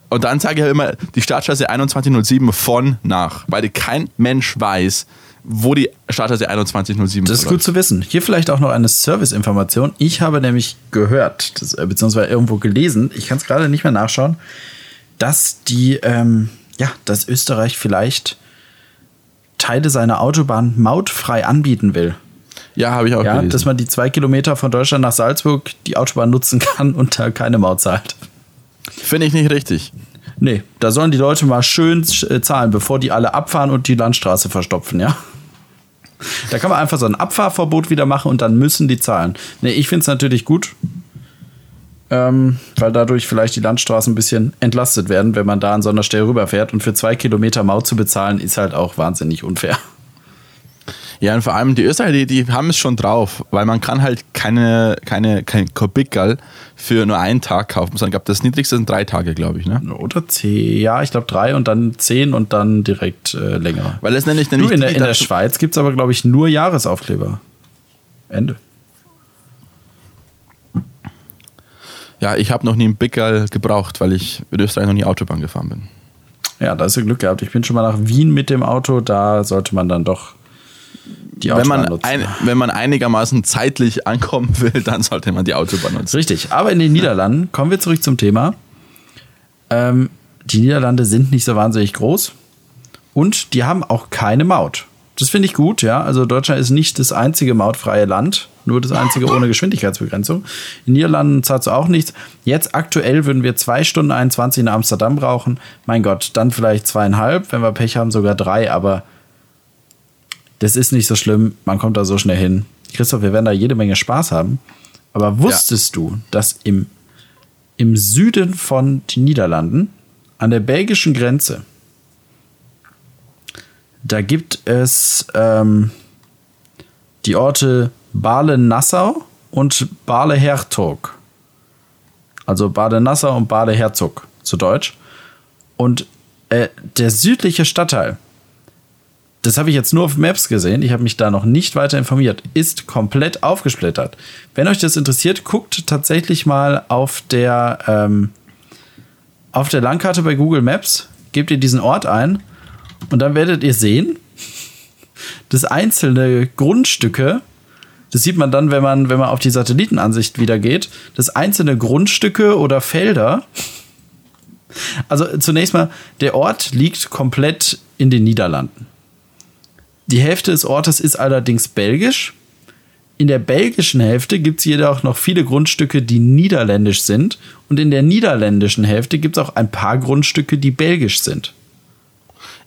Und dann sage ich immer die Startstraße 2107 von nach, weil kein Mensch weiß, wo die Startserie 2107 Das ist gut zu wissen. Hier vielleicht auch noch eine Service-Information. Ich habe nämlich gehört, das, äh, beziehungsweise irgendwo gelesen, ich kann es gerade nicht mehr nachschauen, dass die, ähm, ja, dass Österreich vielleicht Teile seiner Autobahn mautfrei anbieten will. Ja, habe ich auch Ja, gelesen. dass man die zwei Kilometer von Deutschland nach Salzburg die Autobahn nutzen kann und da keine Maut zahlt. Finde ich nicht richtig. Nee, da sollen die Leute mal schön äh, zahlen, bevor die alle abfahren und die Landstraße verstopfen, ja. Da kann man einfach so ein Abfahrverbot wieder machen und dann müssen die zahlen. Nee, ich finde es natürlich gut, ähm, weil dadurch vielleicht die Landstraßen ein bisschen entlastet werden, wenn man da an so einer Stelle rüberfährt. Und für zwei Kilometer Maut zu bezahlen, ist halt auch wahnsinnig unfair. Ja, und vor allem die Österreicher, die, die haben es schon drauf, weil man kann halt keine, keine, kein Kubikal für nur einen Tag kaufen, sondern ich glaube, das niedrigste sind drei Tage, glaube ich, ne? Oder zehn, ja, ich glaube drei und dann zehn und dann direkt äh, länger. Weil das nenne ich Du, nämlich in der, in der Schweiz gibt es aber, glaube ich, nur Jahresaufkleber. Ende. Ja, ich habe noch nie einen Bickerl gebraucht, weil ich in Österreich noch nie Autobahn gefahren bin. Ja, da hast du Glück gehabt. Ich bin schon mal nach Wien mit dem Auto. Da sollte man dann doch Wenn man, ein, wenn man einigermaßen zeitlich ankommen (laughs) will, dann sollte man die Autobahn nutzen. Richtig. Aber in den Niederlanden, kommen wir zurück zum Thema. Ähm, die Niederlande sind nicht so wahnsinnig groß und die haben auch keine Maut. Das finde ich gut, ja. Also Deutschland ist nicht das einzige mautfreie Land, nur das einzige ohne Geschwindigkeitsbegrenzung. In Niederlanden zahlst du auch nichts. Jetzt aktuell würden wir zwei Stunden 21 in Amsterdam brauchen. Mein Gott, dann vielleicht zweieinhalb, wenn wir Pech haben, sogar drei, aber das ist nicht so schlimm. Man kommt da so schnell hin. Christoph, wir werden da jede Menge Spaß haben. Aber wusstest du, dass im, im Süden von den Niederlanden, an der belgischen Grenze, da gibt es ähm, die Orte Bale-Nassau und Bale-Hertog. Also Bade-Nassau und Bade-Herzog zu Deutsch. Und äh, der südliche Stadtteil, das habe ich jetzt nur auf Maps gesehen, ich habe mich da noch nicht weiter informiert, ist komplett aufgesplittert. Wenn euch das interessiert, guckt tatsächlich mal auf der, ähm, auf der Landkarte bei Google Maps, gebt ihr diesen Ort ein und dann werdet ihr sehen, dass einzelne Grundstücke, das sieht man dann, wenn man, wenn man auf die Satellitenansicht wieder geht, dass einzelne Grundstücke oder Felder, also zunächst mal, der Ort liegt komplett in den Niederlanden. Die Hälfte des Ortes ist allerdings belgisch. In der belgischen Hälfte gibt es jedoch noch viele Grundstücke, die niederländisch sind. Und in der niederländischen Hälfte gibt es auch ein paar Grundstücke, die belgisch sind.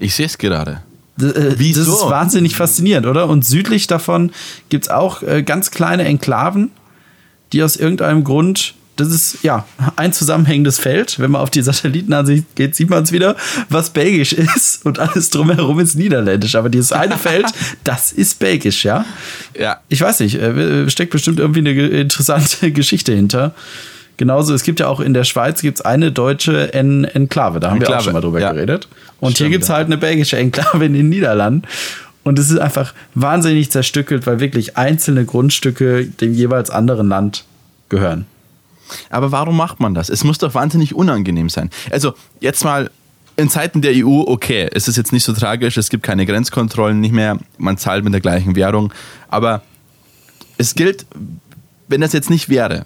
Ich sehe es gerade. D- äh, Wieso? Das ist wahnsinnig faszinierend, oder? Und südlich davon gibt es auch äh, ganz kleine Enklaven, die aus irgendeinem Grund, das ist ja ein zusammenhängendes Feld. Wenn man auf die Satellitenansicht geht, sieht man es wieder, was belgisch (laughs) ist und alles drumherum ist niederländisch. Aber dieses eine Feld, (laughs) das ist belgisch, ja? Ja. Ich weiß nicht, äh, steckt bestimmt irgendwie eine interessante (laughs) Geschichte hinter. Genauso, es gibt ja auch in der Schweiz gibt's eine deutsche en Enklave, da haben wir auch Enklave, schon mal drüber ja. geredet. Und hier Stimmt, gibt's ja. halt eine belgische Enklave in den Niederlanden. Und es ist einfach wahnsinnig zerstückelt, weil wirklich einzelne Grundstücke dem jeweils anderen Land gehören. Aber warum macht man das? Es muss doch wahnsinnig unangenehm sein. Also, jetzt mal in Zeiten der EU, okay, es ist jetzt nicht so tragisch, es gibt keine Grenzkontrollen nicht mehr, man zahlt mit der gleichen Währung. Aber es gilt, wenn das jetzt nicht wäre,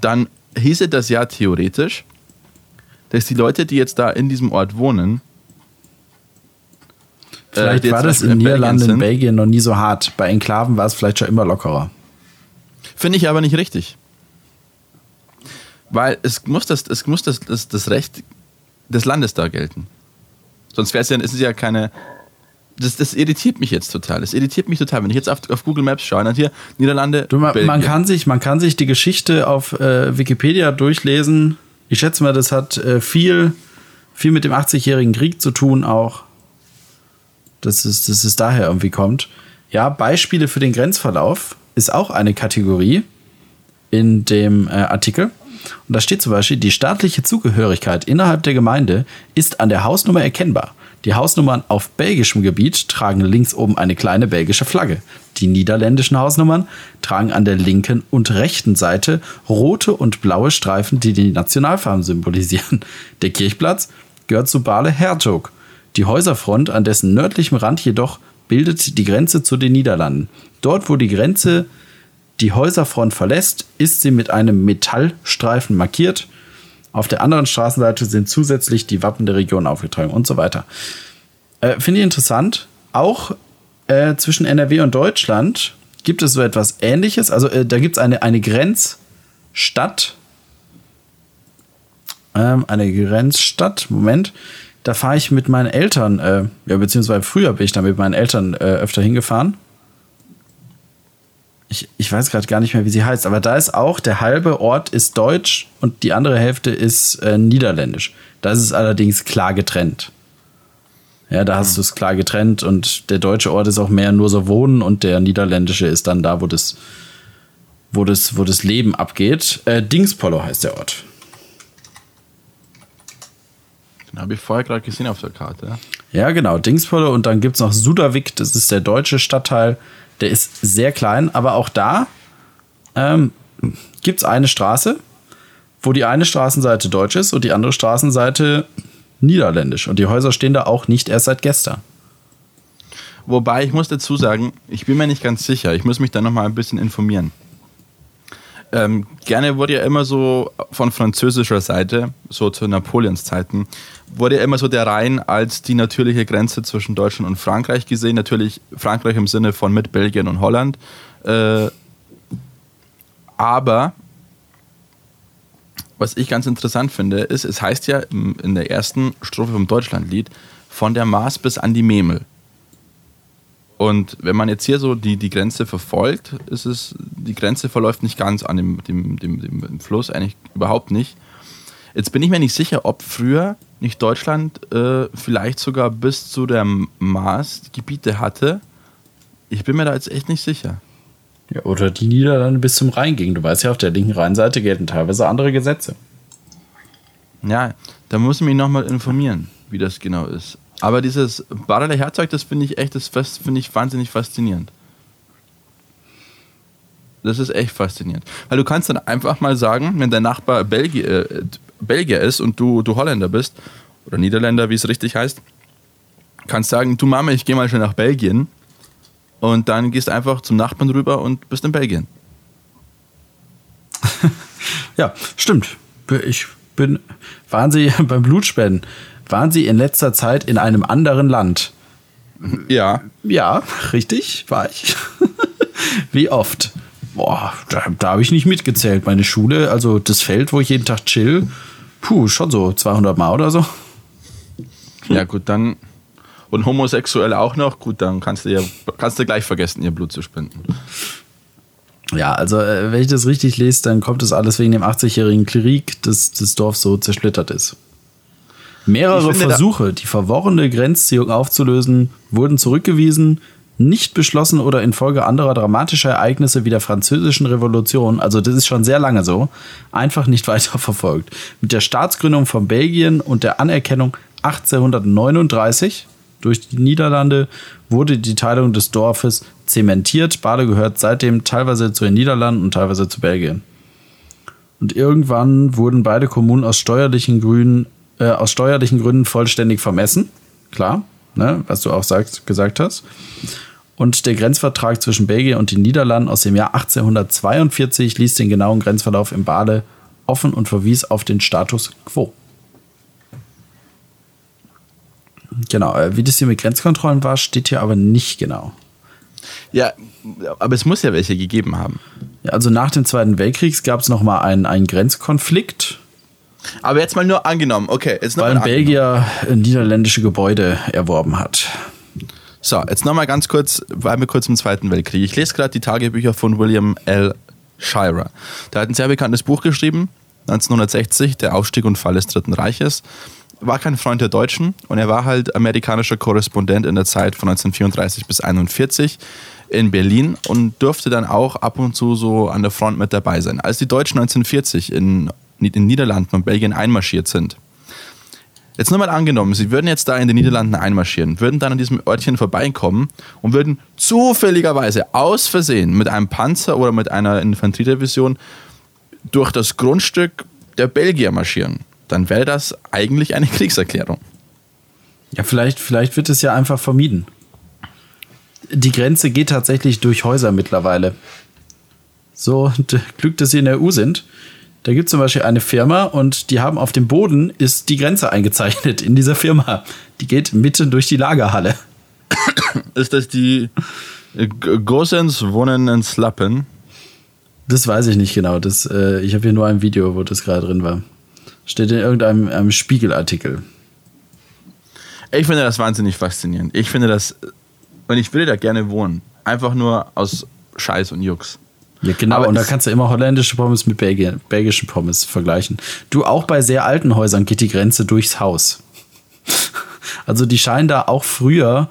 dann hieße das ja theoretisch, dass die Leute, die jetzt da in diesem Ort wohnen, äh, Vielleicht jetzt war das in Niederlanden, in Belgien noch nie so hart. Bei Enklaven war es vielleicht schon immer lockerer. Finde ich aber nicht richtig. Weil es muss das, es muss das, das, das Recht des Landes da gelten. Sonst wäre es ja, es ist ja keine. Das, das irritiert mich jetzt total. Das irritiert mich total. Wenn ich jetzt auf, auf Google Maps schaue, dann hier Niederlande. Du, man, man, kann sich, man kann sich die Geschichte auf äh, Wikipedia durchlesen. Ich schätze mal, das hat äh, viel, viel mit dem 80-jährigen Krieg zu tun auch. Dass es, dass es daher irgendwie kommt. Ja, Beispiele für den Grenzverlauf ist auch eine Kategorie in dem äh, Artikel. Und da steht zum Beispiel, die staatliche Zugehörigkeit innerhalb der Gemeinde ist an der Hausnummer erkennbar. Die Hausnummern auf belgischem Gebiet tragen links oben eine kleine belgische Flagge. Die niederländischen Hausnummern tragen an der linken und rechten Seite rote und blaue Streifen, die die Nationalfarben symbolisieren. Der Kirchplatz gehört zu Bale Hertog. Die Häuserfront an dessen nördlichem Rand jedoch bildet die Grenze zu den Niederlanden. Dort, wo die Grenze die Häuserfront verlässt, ist sie mit einem Metallstreifen markiert. Auf der anderen Straßenseite sind zusätzlich die Wappen der Region aufgetragen und so weiter. Äh, Finde ich interessant. Auch äh, zwischen NRW und Deutschland gibt es so etwas Ähnliches. Also äh, da gibt es eine, eine Grenzstadt. Ähm, eine Grenzstadt. Moment. Da fahre ich mit meinen Eltern, äh, ja, beziehungsweise früher bin ich da mit meinen Eltern äh, öfter hingefahren. Ich, ich weiß gerade gar nicht mehr, wie sie heißt, aber da ist auch, der halbe Ort ist deutsch und die andere Hälfte ist äh, niederländisch. Da ist es allerdings klar getrennt. Ja, da hast du es klar getrennt und der deutsche Ort ist auch mehr nur so Wohnen und der niederländische ist dann da, wo das, wo das, wo das Leben abgeht. Äh, Dingspollo heißt der Ort. Den habe ich vorher gerade gesehen auf der Karte. Ja, genau, Dingspollo und dann gibt es noch Sudavik, das ist der deutsche Stadtteil. Der ist sehr klein, aber auch da ähm, gibt es eine Straße, wo die eine Straßenseite deutsch ist und die andere Straßenseite niederländisch. Und die Häuser stehen da auch nicht erst seit gestern. Wobei ich muss dazu sagen, ich bin mir nicht ganz sicher. Ich muss mich da nochmal ein bisschen informieren. Ähm, gerne wurde ja immer so von französischer Seite, so zu Napoleons Zeiten, wurde ja immer so der Rhein als die natürliche Grenze zwischen Deutschland und Frankreich gesehen. Natürlich Frankreich im Sinne von mit Belgien und Holland. Äh, aber was ich ganz interessant finde, ist, es heißt ja in der ersten Strophe vom Deutschlandlied von der Maas bis an die Memel. Und wenn man jetzt hier so die, die Grenze verfolgt, ist es, die Grenze verläuft nicht ganz an dem, dem, dem, dem Fluss, eigentlich überhaupt nicht. Jetzt bin ich mir nicht sicher, ob früher nicht Deutschland äh, vielleicht sogar bis zu der Maas Gebiete hatte. Ich bin mir da jetzt echt nicht sicher. Ja, oder die Niederlande bis zum Rhein gingen. Du weißt ja, auf der linken Rheinseite gelten teilweise andere Gesetze. Ja, da muss ich mich nochmal informieren, wie das genau ist. Aber dieses Badeler Herzog, das finde ich echt, das finde ich wahnsinnig faszinierend. Das ist echt faszinierend. Weil du kannst dann einfach mal sagen, wenn dein Nachbar Belgier, äh, Belgier ist und du, du Holländer bist, oder Niederländer, wie es richtig heißt, kannst sagen, du Mama, ich gehe mal schnell nach Belgien und dann gehst einfach zum Nachbarn rüber und bist in Belgien. (laughs) ja, stimmt. Ich bin. Sie (laughs) beim Blutspenden? Waren Sie in letzter Zeit in einem anderen Land? Ja. Ja, richtig, war ich. (laughs) Wie oft? Boah, da, da habe ich nicht mitgezählt. Meine Schule, also das Feld, wo ich jeden Tag chill, puh, schon so 200 Mal oder so. Ja, gut, dann und homosexuell auch noch, gut, dann kannst du ja kannst du gleich vergessen, ihr Blut zu spenden. Ja, also äh, wenn ich das richtig lese, dann kommt das alles wegen dem 80-jährigen Krieg, dass das Dorf so zersplittert ist. Mehrere Versuche, die verworrene Grenzziehung aufzulösen, wurden zurückgewiesen, nicht beschlossen oder infolge anderer dramatischer Ereignisse wie der Französischen Revolution, also das ist schon sehr lange so, einfach nicht (laughs) weiter verfolgt. Mit der Staatsgründung von Belgien und der Anerkennung 1839 durch die Niederlande wurde die Teilung des Dorfes zementiert. Bade gehört seitdem teilweise zu den Niederlanden und teilweise zu Belgien. Und irgendwann wurden beide Kommunen aus steuerlichen, Grünen, äh, aus steuerlichen Gründen vollständig vermessen. Klar, ne, was du auch sagst, gesagt hast. Und der Grenzvertrag zwischen Belgien und den Niederlanden aus dem Jahr 1842 ließ den genauen Grenzverlauf im Bade offen und verwies auf den Status quo. Genau, äh, wie das hier mit Grenzkontrollen war, steht hier aber nicht genau. Ja, aber es muss ja welche gegeben haben. Ja, also nach dem Zweiten Weltkrieg gab es nochmal einen, einen Grenzkonflikt. Aber jetzt mal nur angenommen, okay. Jetzt weil ein Belgier niederländische Gebäude erworben hat. So, jetzt nochmal ganz kurz, bleiben wir kurz im Zweiten Weltkrieg. Ich lese gerade die Tagebücher von William L. Shirer. Der hat ein sehr bekanntes Buch geschrieben, 1960, Der Aufstieg und Fall des Dritten Reiches war kein Freund der Deutschen und er war halt amerikanischer Korrespondent in der Zeit von 1934 bis 1941 in Berlin und durfte dann auch ab und zu so an der Front mit dabei sein. Als die Deutschen 1940 in, in den Niederlanden und Belgien einmarschiert sind, Jetzt nur mal angenommen, sie würden jetzt da in den Niederlanden einmarschieren, würden dann an diesem Örtchen vorbeikommen und würden zufälligerweise aus Versehen mit einem Panzer oder mit einer Infanteriedivision durch das Grundstück der Belgier marschieren dann wäre das eigentlich eine (laughs) Kriegserklärung. Ja, vielleicht, vielleicht wird es ja einfach vermieden. Die Grenze geht tatsächlich durch Häuser mittlerweile. So, Glück, dass sie in der EU sind. Da gibt es zum Beispiel eine Firma und die haben auf dem Boden ist die Grenze eingezeichnet in dieser Firma. Die geht mitten durch die Lagerhalle. Ist das die äh, Gosens wohnen in Slappen? Das weiß ich nicht genau. Das, äh, ich habe hier nur ein Video, wo das gerade drin war. Steht in irgendeinem einem Spiegelartikel. Ich finde das wahnsinnig faszinierend. Ich finde das, und ich würde da gerne wohnen. Einfach nur aus Scheiß und Jux. Ja, genau. Aber und da kannst du immer holländische Pommes mit Belgi belgischen Pommes vergleichen. Du, auch bei sehr alten Häusern geht die Grenze durchs Haus. (laughs) Also die scheinen da auch früher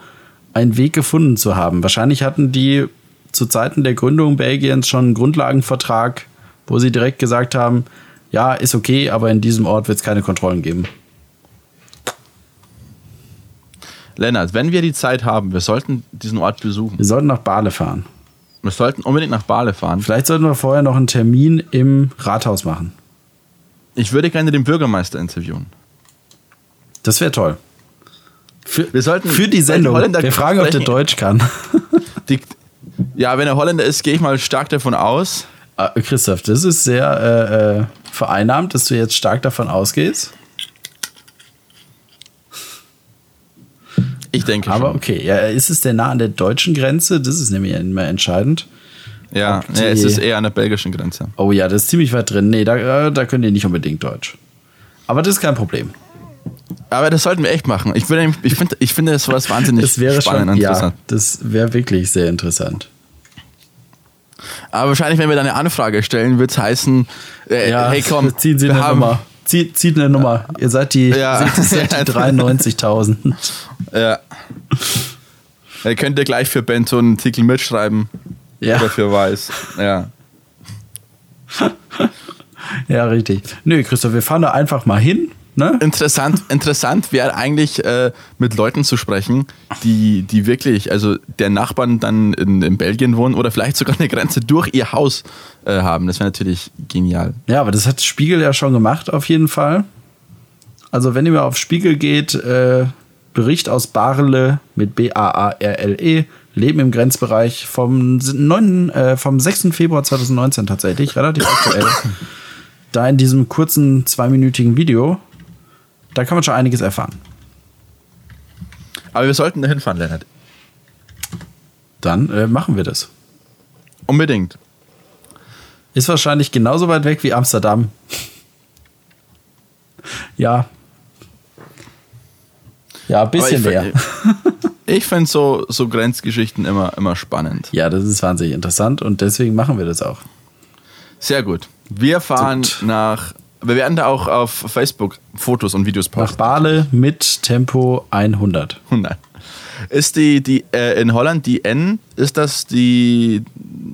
einen Weg gefunden zu haben. Wahrscheinlich hatten die zu Zeiten der Gründung Belgiens schon einen Grundlagenvertrag, wo sie direkt gesagt haben, ja, ist okay, aber in diesem Ort wird es keine Kontrollen geben. Lennart, wenn wir die Zeit haben, wir sollten diesen Ort besuchen. Wir sollten nach Bale fahren. Wir sollten unbedingt nach Bale fahren. Vielleicht sollten wir vorher noch einen Termin im Rathaus machen. Ich würde gerne den Bürgermeister interviewen. Das wäre toll. Für, Wir sollten- für die Sendung. Holländer Wir fragen, ob der sprechen- Deutsch kann. (laughs) Die, ja, wenn er Holländer ist, gehe ich mal stark davon aus. Ah, Christoph, das ist sehr äh, äh, vereinnahmt, dass du jetzt stark davon ausgehst. Ich denke Aber schon. okay, ja, ist es denn nah an der deutschen Grenze? Das ist nämlich immer entscheidend. Ja, nee, es die- ist eher an der belgischen Grenze. Oh ja, das ist ziemlich weit drin. Nee, da, äh, da könnt ihr nicht unbedingt Deutsch. Aber das ist kein Problem. Aber das sollten wir echt machen. Ich, würde, ich, finde, ich finde das was wahnsinnig Das wäre spannend schon, und ja, interessant. das wäre wirklich sehr interessant. Aber wahrscheinlich, wenn wir da eine Anfrage stellen, wird es heißen, äh, Ja, hey komm, (laughs) ziehen Sie wir haben, Nummer. Zieht, zieht eine Nummer. Ihr seid die, Ja. seid die 93.000. (laughs) Ja. Ihr könnt ihr gleich für Ben so einen Artikel mitschreiben. Ja. Oder für Weiß. Ja. (laughs) Ja, richtig. Nö, Christoph, wir fahren da einfach mal hin. Ne? Interessant, interessant wäre eigentlich äh, mit Leuten zu sprechen, die, die wirklich, also der Nachbarn dann in, in Belgien wohnen oder vielleicht sogar eine Grenze durch ihr Haus äh, haben. Das wäre natürlich genial. Ja, aber das hat Spiegel ja schon gemacht, auf jeden Fall. Also, wenn ihr mal auf Spiegel geht, äh, Bericht aus Barle mit B-A-A-R-L-E, Leben im Grenzbereich vom, 9, äh, vom 6. Februar 2019 tatsächlich, relativ aktuell. (laughs) Da in diesem kurzen zweiminütigen Video, da kann man schon einiges erfahren. Aber wir sollten da hinfahren, Lennart. Dann äh, machen wir das. Unbedingt. Ist wahrscheinlich genauso weit weg wie Amsterdam. (laughs) ja. Ja, ein bisschen. Ich, ich finde so, so Grenzgeschichten immer, immer spannend. Ja, das ist wahnsinnig interessant und deswegen machen wir das auch. Sehr gut. Wir fahren Gut. nach. Wir werden da auch auf Facebook Fotos und Videos Nach posten. Bale mit Tempo 100. 100. Ist die, die äh, in Holland die N, ist das die,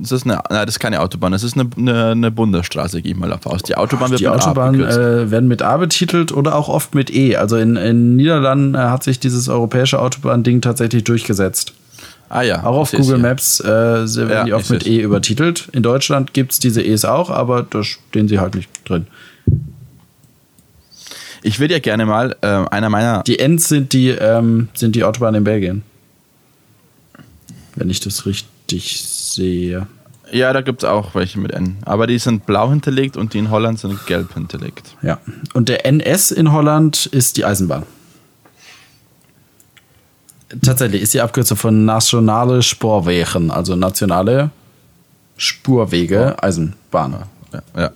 ist das eine, nein, das ist keine Autobahn, das ist eine, eine, eine Bundesstraße, gehe ich mal davon aus. Die Autobahn wird Die mit Autobahnen äh, werden mit A betitelt oder auch oft mit E. Also in, in Niederlanden äh, hat sich dieses europäische Autobahn-Ding tatsächlich durchgesetzt. ah ja. Auch auf Google. Maps äh, werden Ja, die oft mit. E übertitelt. In Deutschland gibt es diese E's auch, aber da stehen sie halt nicht drin. Ich würde ja gerne mal, äh, einer meiner, Die Ns sind die, ähm, sind die Autobahnen in Belgien. Wenn ich das richtig sehe. ja, da gibt es auch welche mit N, aber die sind blau hinterlegt und die in Holland sind gelb hinterlegt. Ja. Und der NS in Holland ist die Eisenbahn. Tatsächlich ist die Abkürzung von Nationale Spoorwegen, also nationale Spurwege, Eisenbahn. Ja, ja.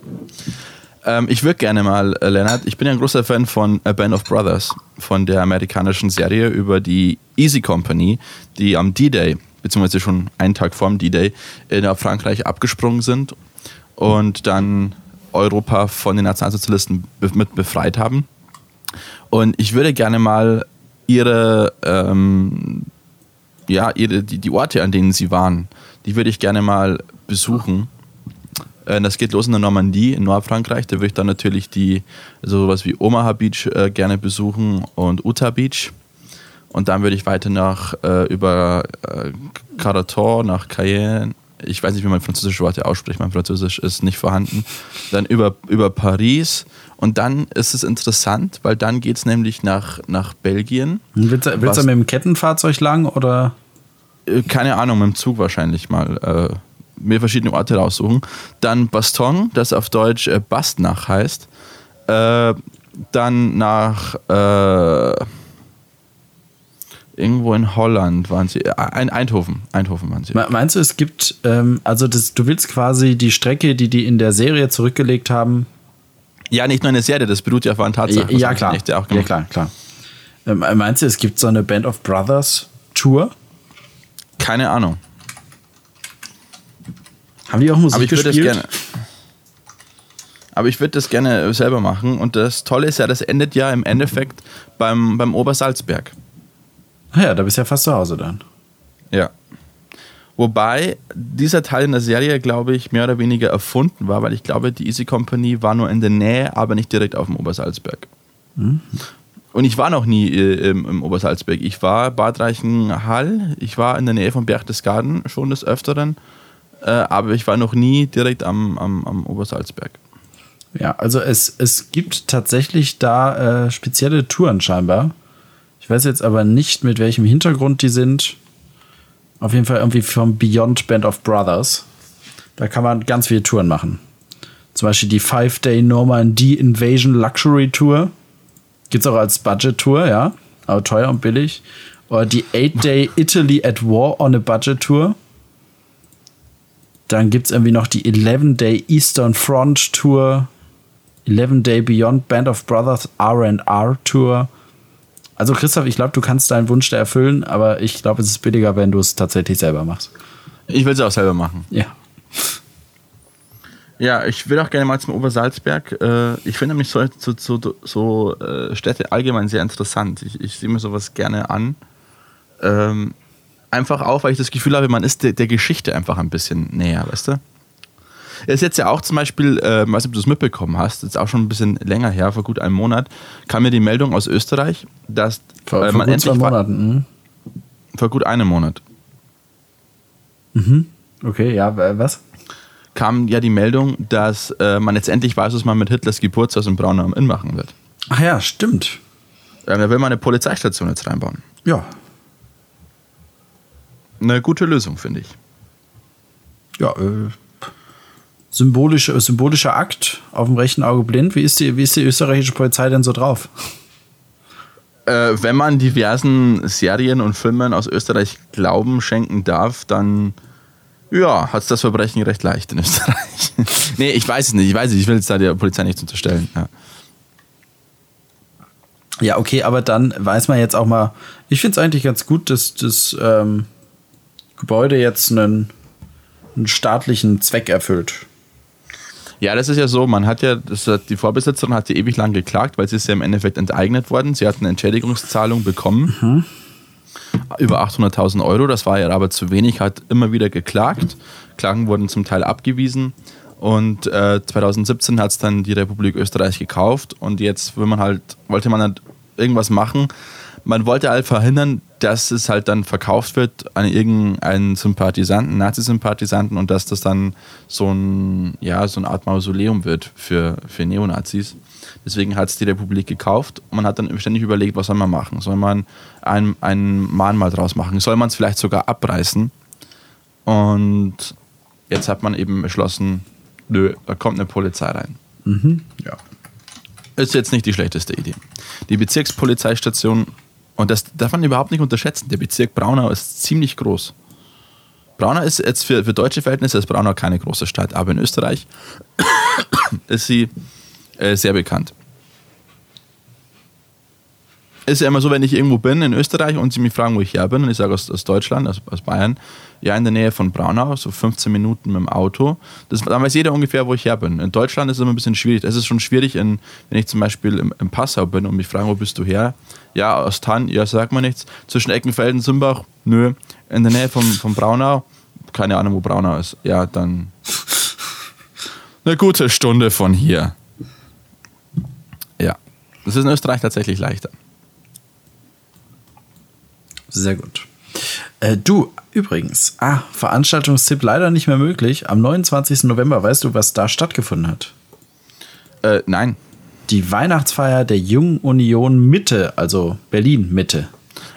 Ähm, ich würde gerne mal, äh, Lennart, ich bin ja ein großer Fan von A Band of Brothers, von der amerikanischen Serie über die Easy Company, die am D-Day, beziehungsweise schon einen Tag vorm D-Day, in Frankreich abgesprungen sind und dann Europa von den Nationalsozialisten be mit befreit haben. Und ich würde gerne mal ihre, ähm, ja, ihre, die, die Orte, an denen sie waren, die würde ich gerne mal besuchen. Äh, Das geht los in der Normandie in Nordfrankreich. Da würde ich dann natürlich die sowas wie Omaha Beach äh, gerne besuchen und Utah Beach. Und dann würde ich weiter nach äh, über äh, Carator nach Cayenne ich weiß nicht, wie man französische Worte ausspricht, mein Französisch ist nicht vorhanden. Dann über, über Paris und dann ist es interessant, weil dann geht es nämlich nach, nach Belgien. Willst, du- willst du mit dem Kettenfahrzeug lang oder? Äh, keine Ahnung, mit dem Zug wahrscheinlich mal äh, mir verschiedene Orte raussuchen. Dann Baston, das auf Deutsch äh, Bastnach heißt. Äh, dann nach äh, irgendwo in Holland waren sie. Äh, Ein, Eindhoven. Eindhoven waren sie. Me- Meinst du, es gibt, ähm, also das, du willst quasi die Strecke, die die in der Serie zurückgelegt haben? Ja, nicht nur eine Serie, das beruht ja auf einer Tatsache. ja, klar. Auch ja, klar, klar. Ähm, meinst du, es gibt so eine Band of Brothers Tour? Keine Ahnung. Haben die auch Musik Aber ich würde das gespielt? gerne. Aber ich würde das gerne selber machen. Und das Tolle ist ja, das endet ja im Endeffekt beim, beim Obersalzberg. Ah ja, da bist du ja fast zu Hause dann. Ja. Wobei dieser Teil in der Serie, glaube ich, mehr oder weniger erfunden war, weil ich glaube, die Easy Company war nur in der Nähe, aber nicht direkt auf dem Obersalzberg. Und ich war noch nie äh, im, im Obersalzberg. Ich war Bad Reichenhall, ich war in der Nähe von Berchtesgaden schon des Öfteren, äh, aber ich war noch nie direkt am, am, am Obersalzberg. Ja, also es, es gibt tatsächlich da äh, spezielle Touren scheinbar. Ich weiß jetzt aber nicht, mit welchem Hintergrund die sind. Auf jeden Fall irgendwie vom Beyond Band of Brothers. Da kann man ganz viele Touren machen. Zum Beispiel die Five-Day Normandie Invasion Luxury Tour. Gibt's auch als Budget-Tour, ja. Aber teuer und billig. Oder die Eight-Day Italy at War on a Budget Tour. Dann gibt's irgendwie noch die 11-Day Eastern Front Tour. 11-Day Beyond Band of Brothers R&R Tour. Also Christoph, ich glaube, du kannst deinen Wunsch da erfüllen, aber ich glaube, es ist billiger, wenn du es tatsächlich selber machst. Ich will es auch selber machen. Ja. Ja, ich will auch gerne mal zum Obersalzberg. Äh, Ich finde nämlich so, so, so, so äh, Städte allgemein sehr interessant. Ich, ich sehe mir sowas gerne an. Ähm, Einfach auch, weil ich das Gefühl habe, man ist der, der Geschichte einfach ein bisschen näher, weißt du? Es ist jetzt ja auch zum Beispiel, äh, weiß nicht, ob du es mitbekommen hast, jetzt auch schon ein bisschen länger her, vor gut einem Monat, kam mir die Meldung aus Österreich, dass Vor, äh, vor man gut zwei Monaten. mhm. vor gut einem Monat Okay, ja, wa- was? kam ja die Meldung, dass äh, man jetzt endlich weiß, was man mit Hitlers Geburtshaus in Braunau am Inn machen wird. Ach ja, stimmt. Äh, da will man eine Polizeistation jetzt reinbauen. Ja. Eine gute Lösung, finde ich. Ja, äh, symbolische, symbolischer Akt auf dem rechten Auge blind. Wie ist die, wie ist die österreichische Polizei denn so drauf? Äh, wenn man diversen Serien und Filmen aus Österreich Glauben schenken darf, dann ja, hat es das Verbrechen recht leicht in Österreich. (laughs) nee, ich weiß es nicht. Ich weiß es nicht. Ich will jetzt da der Polizei nichts unterstellen. Ja. Ja, okay, aber dann weiß man jetzt auch mal, ich finde es eigentlich ganz gut, dass das ähm, Gebäude jetzt einen, einen staatlichen Zweck erfüllt. Ja, das ist ja so, man hat ja, hat, die Vorbesitzerin hat ja ewig lang geklagt, weil sie ist ja im Endeffekt enteignet worden. Sie hat eine Entschädigungszahlung bekommen. Über 800.000 Euro, das war ihr aber zu wenig, hat immer wieder geklagt. Klagen wurden zum Teil abgewiesen. Und äh, 2017 hat es dann die Republik Österreich gekauft und jetzt will man halt, wollte man halt irgendwas machen. Man wollte halt verhindern, dass es halt dann verkauft wird an irgendeinen Sympathisanten, Nazi-Sympathisanten und dass das dann so, ein, ja, so eine Art Mausoleum wird für, für Neonazis. Deswegen hat es die Republik gekauft und man hat dann ständig überlegt, was soll man machen? Soll man ein, ein Mahnmal draus machen? Soll man es vielleicht sogar abreißen? Und jetzt hat man eben beschlossen, nö, da kommt eine Polizei rein. Ja. Ist jetzt nicht die schlechteste Idee. Die Bezirkspolizeistation, und das darf man überhaupt nicht unterschätzen, der Bezirk Braunau ist ziemlich groß. Braunau ist jetzt für, für deutsche Verhältnisse ist Braunau keine große Stadt, aber in Österreich (coughs) ist sie äh, sehr bekannt. Ist ja immer so, wenn ich irgendwo bin in Österreich und sie mich fragen, wo ich her bin, und ich sage aus, aus Deutschland, aus, aus Bayern, ja, in der Nähe von Braunau, so 15 Minuten mit dem Auto. Das, dann weiß jeder ungefähr, wo ich her bin. In Deutschland ist es immer ein bisschen schwierig. Es ist schon schwierig, in, wenn ich zum Beispiel im, im Passau bin und mich fragen, wo bist du her? Ja, aus Tann, ja, sag mal nichts. Zwischen Eckenfelden, Simbach, nö. In der Nähe von, von Braunau, keine Ahnung, wo Braunau ist. Ja, dann eine gute Stunde von hier. Ja, das ist in Österreich tatsächlich leichter. Sehr gut. Äh, du, übrigens, ah, Veranstaltungstipp leider nicht mehr möglich. Am 29. November, weißt du, was da stattgefunden hat? Äh, nein. Die Weihnachtsfeier der Jungen Union Mitte, also Berlin Mitte.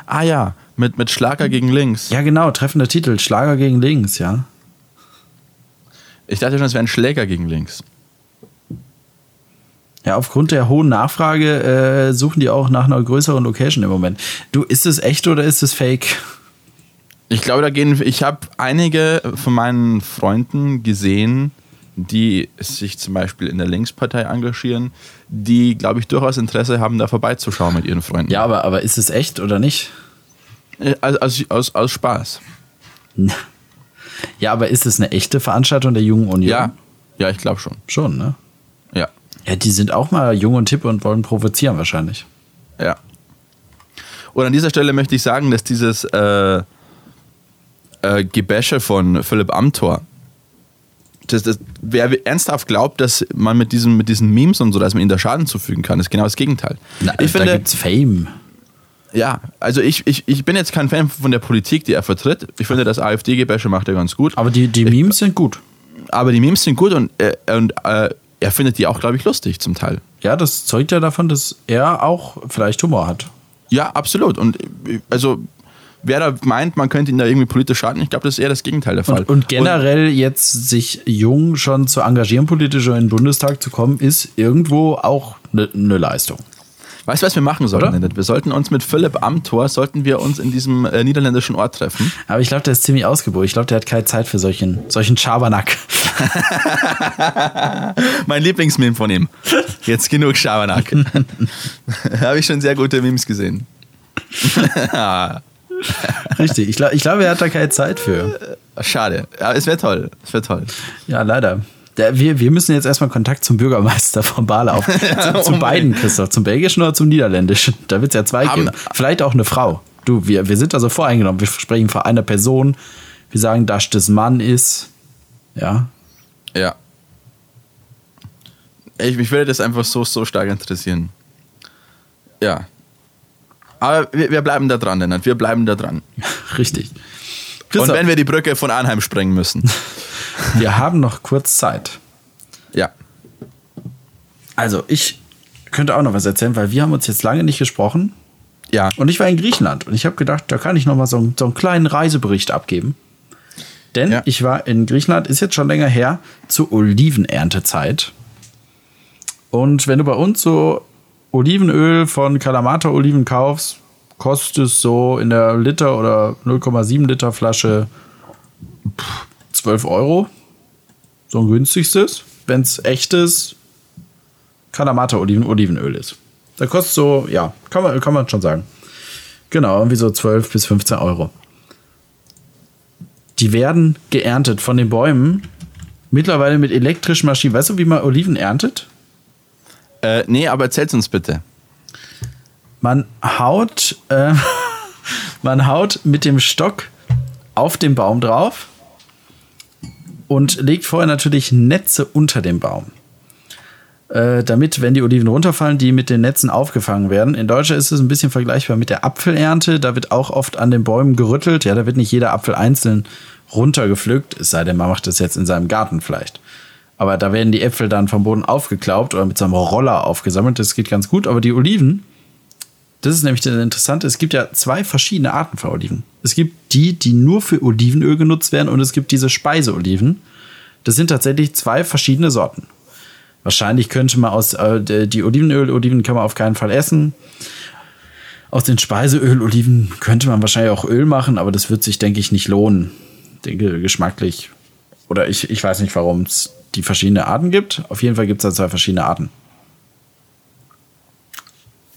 Ah ja, mit, mit Schlager gegen links. Ja, genau, treffender Titel, Schlager gegen links, ja. Ich dachte schon, es wäre ein Schläger gegen links. Ja, aufgrund der hohen Nachfrage äh, suchen die auch nach einer größeren Location im Moment. Du, ist es echt oder ist es fake? Ich glaube, da gehen. Ich habe einige von meinen Freunden gesehen, die sich zum Beispiel in der Linkspartei engagieren, die, glaube ich, durchaus Interesse haben, da vorbeizuschauen mit ihren Freunden. Ja, aber, aber ist es echt oder nicht? Äh, Also, aus, aus, aus Spaß. (laughs) Ja, aber ist es eine echte Veranstaltung der Jungen Union? Ja, ja, ich glaube schon. Schon, ne? Ja, die sind auch mal jung und tipp und wollen provozieren wahrscheinlich. ja. Und an dieser Stelle möchte ich sagen, dass dieses äh, äh, Gebäsche von Philipp Amthor, das, das, wer ernsthaft glaubt, dass man mit, diesem, mit diesen Memes und so, dass man ihnen da Schaden zufügen kann, ist genau das Gegenteil. Na, ich da finde, gibt's Fame. Ja, also ich, ich, ich bin jetzt kein Fan von der Politik, die er vertritt. Ich finde, das AfD-Gebäsche macht er ganz gut. Aber die, die Memes sind gut. Aber die Memes sind gut und, äh, und äh, er findet die auch, glaube ich, lustig zum Teil. Ja, das zeugt ja davon, dass er auch vielleicht Humor hat. Ja, absolut. Und also, wer da meint, man könnte ihn da irgendwie politisch schaden, ich glaube, das ist eher das Gegenteil der Fall. Und, und generell jetzt sich jung schon zu engagieren, politisch in den Bundestag zu kommen, ist irgendwo auch eine ne Leistung. Weißt du, was wir machen sollten? Oder? Wir sollten uns mit Philipp Amthor, sollten wir uns in diesem äh, niederländischen Ort treffen. Aber ich glaube, der ist ziemlich ausgebucht. Ich glaube, der hat keine Zeit für solchen, solchen Schabernack. (laughs) mein Lieblingsmeme von ihm. Jetzt genug Schabernack. (laughs) Habe ich schon sehr gute Memes gesehen. (laughs) Richtig. Ich glaube, ich glaub, er hat da keine Zeit für. Schade. Aber es wäre toll. Es wäre toll. Ja, leider. Der, wir, wir müssen jetzt erstmal Kontakt zum Bürgermeister von Bale (laughs) auf. Zu, zu oh beiden, Christoph. Zum belgischen oder zum niederländischen. Da wird es ja zwei Haben- geben. Vielleicht auch eine Frau. Du, wir, wir sind also voreingenommen. Wir sprechen von einer Person. Wir sagen, dass das Mann ist. Ja. Ja. Ich, mich würde das einfach so, so stark interessieren. Ja. Aber wir, wir bleiben da dran, Lennart. Wir bleiben da dran. (laughs) Richtig. Und Christoph, wenn wir die Brücke von Arnheim sprengen müssen. (laughs) wir haben noch kurz Zeit. Ja. Also, ich könnte auch noch was erzählen, weil wir haben uns jetzt lange nicht gesprochen. Ja. Und ich war in Griechenland und ich habe gedacht, da kann ich noch mal so, einen- so einen kleinen Reisebericht abgeben. Denn Ja. ich war in Griechenland, ist jetzt schon länger her, zur Olivenerntezeit. Und wenn du bei uns so Olivenöl von Kalamata Oliven kaufst, kostet es so in der Liter oder 0,7 Liter Flasche 12 Euro. So ein günstigstes. Wenn es echtes Kalamata Oliven Olivenöl ist. Da kostet so, ja, kann man, kann man schon sagen. Genau, irgendwie so 12 bis 15 Euro. Die werden geerntet von den Bäumen. Mittlerweile mit elektrischen Maschinen. Weißt du, wie man Oliven erntet? Äh, nee, aber erzähl's uns bitte. Man haut, äh, (laughs) man haut mit dem Stock auf den Baum drauf und legt vorher natürlich Netze unter dem Baum. Äh, damit, wenn die Oliven runterfallen, die mit den Netzen aufgefangen werden. In Deutschland ist es ein bisschen vergleichbar mit der Apfelernte. Da wird auch oft an den Bäumen gerüttelt. Ja, da wird nicht jeder Apfel einzeln runtergepflückt. Es sei denn, man macht das jetzt in seinem Garten vielleicht. Aber da werden die Äpfel dann vom Boden aufgeklaubt oder mit so einem Roller aufgesammelt. Das geht ganz gut. Aber die Oliven, das ist nämlich das Interessante. Es gibt ja zwei verschiedene Arten von Oliven. Es gibt die, die nur für Olivenöl genutzt werden und es gibt diese Speiseoliven. Das sind tatsächlich zwei verschiedene Sorten. Wahrscheinlich könnte man aus äh, die Olivenöl-Oliven kann man auf keinen Fall essen. Aus den Speiseöl-Oliven könnte man wahrscheinlich auch Öl machen, aber das wird sich, denke ich, nicht lohnen. Denke, geschmacklich. Oder ich, ich weiß nicht, warum es die verschiedenen Arten gibt. Auf jeden Fall gibt es da zwei verschiedene Arten.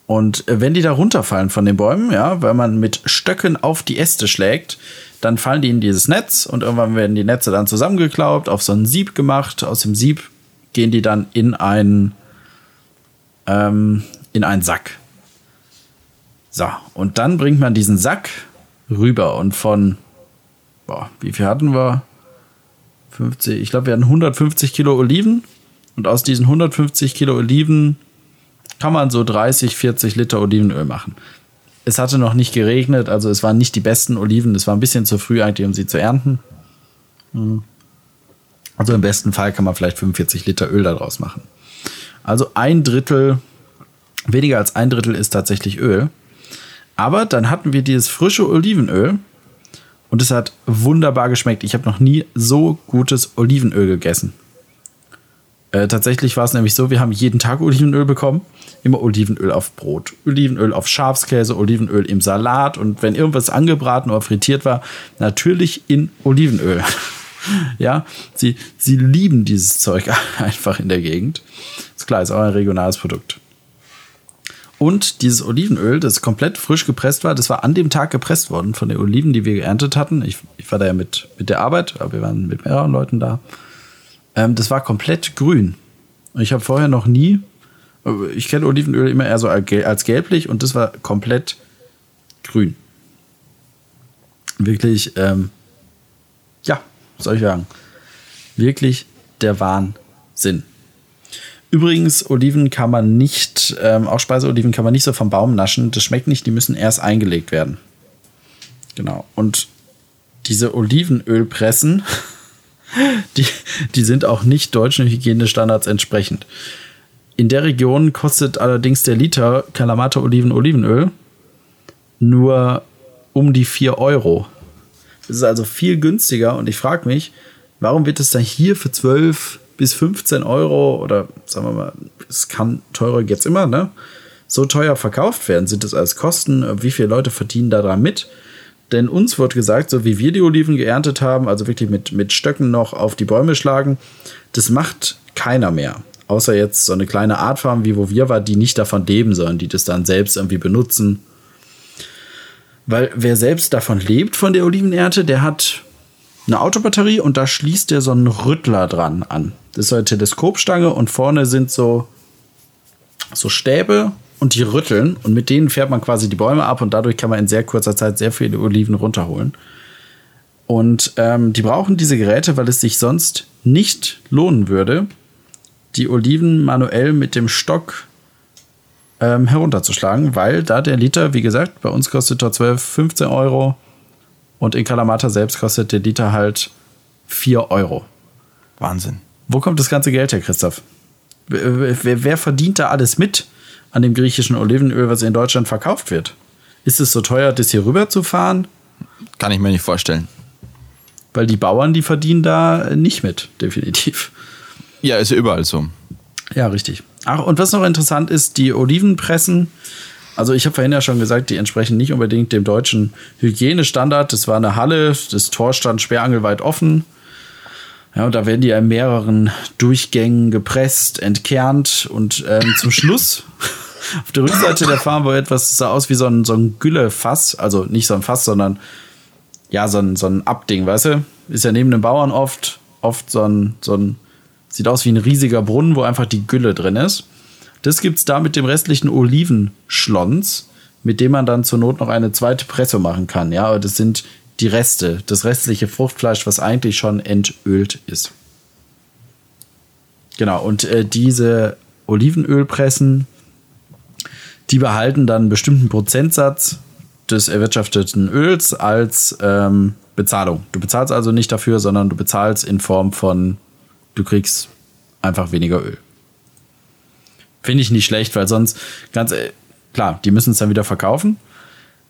Und wenn die da runterfallen von den Bäumen, ja, weil man mit Stöcken auf die Äste schlägt, dann fallen die in dieses Netz und irgendwann werden die Netze dann zusammengeklaubt, auf so ein Sieb gemacht. Aus dem Sieb gehen die dann in einen, ähm, in einen Sack. So, und dann bringt man diesen Sack rüber und von, boah, wie viel hatten wir? 50, ich glaube, wir hatten 150 Kilo Oliven und aus diesen 150 Kilo Oliven kann man so 30, 40 Liter Olivenöl machen. es hatte noch nicht geregnet, also es waren nicht die besten Oliven. Es war ein bisschen zu früh eigentlich, um sie zu ernten. Hm. Also im besten Fall kann man vielleicht 45 Liter Öl daraus machen. Also ein Drittel, weniger als ein Drittel ist tatsächlich Öl. Aber dann hatten wir dieses frische Olivenöl und es hat wunderbar geschmeckt. Ich habe noch nie so gutes Olivenöl gegessen. Äh, tatsächlich war es nämlich so, wir haben jeden Tag Olivenöl bekommen. Immer Olivenöl auf Brot, Olivenöl auf Schafskäse, Olivenöl im Salat und wenn irgendwas angebraten oder frittiert war, natürlich in Olivenöl. (laughs) ja, sie, sie lieben dieses Zeug (laughs) einfach in der Gegend. Ist klar, ist auch ein regionales Produkt. Und dieses Olivenöl, das komplett frisch gepresst war, das war an dem Tag gepresst worden von den Oliven, die wir geerntet hatten. Ich, ich war da ja mit, mit der Arbeit, aber wir waren mit mehreren Leuten da. Ähm, das war komplett grün. Ich habe vorher noch nie, ich kenne Olivenöl immer eher so als gelblich und das war komplett grün. Wirklich, ähm, ja, soll ich sagen, wirklich der Wahnsinn. Übrigens, Oliven kann man nicht, ähm, auch Speiseoliven kann man nicht so vom Baum naschen. Das schmeckt nicht, die müssen erst eingelegt werden. Genau. Und diese Olivenölpressen, (laughs) die, die sind auch nicht deutschen Hygienestandards entsprechend. In der Region kostet allerdings der Liter Kalamata Oliven Olivenöl nur um die 4 Euro. Das ist also viel günstiger und ich frage mich, warum wird es dann hier für 12 bis 15 Euro oder sagen wir mal, es kann teurer jetzt immer, ne? So teuer verkauft werden, sind das alles Kosten, wie viele Leute verdienen daran mit? Denn uns wird gesagt, so wie wir die Oliven geerntet haben, also wirklich mit, mit Stöcken noch auf die Bäume schlagen, das macht keiner mehr. Außer jetzt so eine kleine Artfarm, wie wo wir war, die nicht davon leben, sondern die das dann selbst irgendwie benutzen. Weil wer selbst davon lebt, von der Olivenernte, der hat eine Autobatterie und da schließt der so einen Rüttler dran an. Das ist so eine Teleskopstange und vorne sind so, so Stäbe und die rütteln und mit denen fährt man quasi die Bäume ab und dadurch kann man in sehr kurzer Zeit sehr viele Oliven runterholen. Und ähm, die brauchen diese Geräte, weil es sich sonst nicht lohnen würde, die Oliven manuell mit dem Stock ähm, herunterzuschlagen, weil da der Liter, wie gesagt, bei uns kostet er 12, 15 Euro und in Kalamata selbst kostet der Liter halt 4 Euro. Wahnsinn. Wo kommt das ganze Geld her, Christoph? Wer, wer, wer verdient da alles mit? An dem griechischen Olivenöl, was in Deutschland verkauft wird. Ist es so teuer, das hier rüber zu fahren? Kann ich mir nicht vorstellen. Weil die Bauern, die verdienen da nicht mit, definitiv. Ja, ist ja überall so. Ja, richtig. Ach, und was noch interessant ist, die Olivenpressen, also ich habe vorhin ja schon gesagt, die entsprechen nicht unbedingt dem deutschen Hygienestandard. Das war eine Halle, das Tor stand sperrangelweit offen. Ja, und da werden die in mehreren Durchgängen gepresst, entkernt und ähm, zum Schluss (laughs) auf der Rückseite der Farm war etwas, sah aus wie so ein, so ein Güllefass, also nicht so ein Fass, sondern ja, so ein, so ein Abding, weißt du? Ist ja neben den Bauern oft, oft so ein, so ein, sieht aus wie ein riesiger Brunnen, wo einfach die Gülle drin ist. Das gibt's da mit dem restlichen Olivenschlons, mit dem man dann zur Not noch eine zweite Presse machen kann. Ja, aber das sind die Reste, das restliche Fruchtfleisch, was eigentlich schon entölt ist. Genau, und äh, diese Olivenölpressen, die behalten dann einen bestimmten Prozentsatz des erwirtschafteten Öls als ähm, Bezahlung. Du bezahlst also nicht dafür, sondern du bezahlst in Form von, du kriegst einfach weniger Öl. Finde ich nicht schlecht, weil sonst, ganz äh, klar, die müssen es dann wieder verkaufen.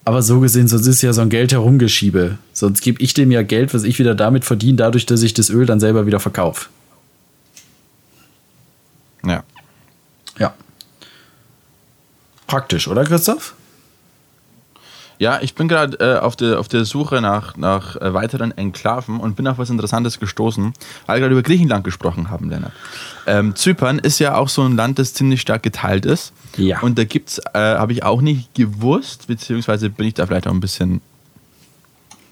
Aber so gesehen, sonst ist ja so ein Geld herumgeschiebe. Sonst gebe ich dem ja Geld, was ich wieder damit verdiene, dadurch, dass ich das Öl dann selber wieder verkaufe. Ja. Ja. Praktisch, oder Christoph? Ja, ich bin gerade äh, auf, der, auf der Suche nach, nach äh, weiteren Enklaven und bin auf was Interessantes gestoßen, weil wir gerade über Griechenland gesprochen haben, Lennart. Ähm, Zypern ist ja auch so ein Land, das ziemlich stark geteilt ist. Ja. Und da gibt's, äh, habe ich auch nicht gewusst, beziehungsweise bin ich da vielleicht auch ein bisschen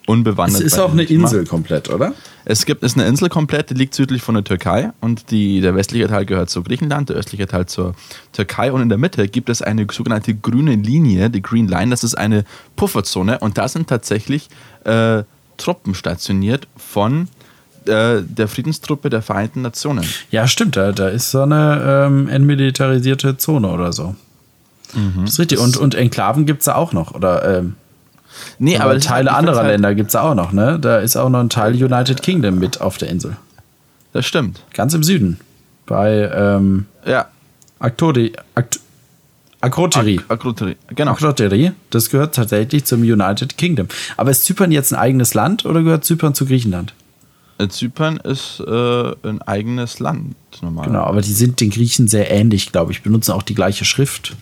unbewandert. Es ist auch eine Insel komplett, oder? Es gibt, ist eine Insel komplett, die liegt südlich von der Türkei und die, der westliche Teil gehört zu Griechenland, der östliche Teil zur Türkei und in der Mitte gibt es eine sogenannte grüne Linie, die Green Line, das ist eine Pufferzone und da sind tatsächlich äh, Truppen stationiert von äh, der Friedenstruppe der Vereinten Nationen. Ja, stimmt, da, da ist so eine ähm, entmilitarisierte Zone oder so. Das ist richtig. Und, und Enklaven gibt es da auch noch. Oder ähm, Nee, aber das- Teile ich anderer halt- Länder gibt es auch noch. Ne? Da ist auch noch ein Teil United Kingdom mit auf der Insel. Das stimmt. Ganz im Süden. Bei ähm, Ja. Aktodi, Akt, Akrotiri. Ak- Akrotiri. Genau. Akrotiri, das gehört tatsächlich zum United Kingdom. Aber ist Zypern jetzt ein eigenes Land oder gehört Zypern zu Griechenland? Äh, Zypern ist äh, ein eigenes Land normal. Genau, aber die sind den Griechen sehr ähnlich, glaube ich. Benutzen auch die gleiche Schrift.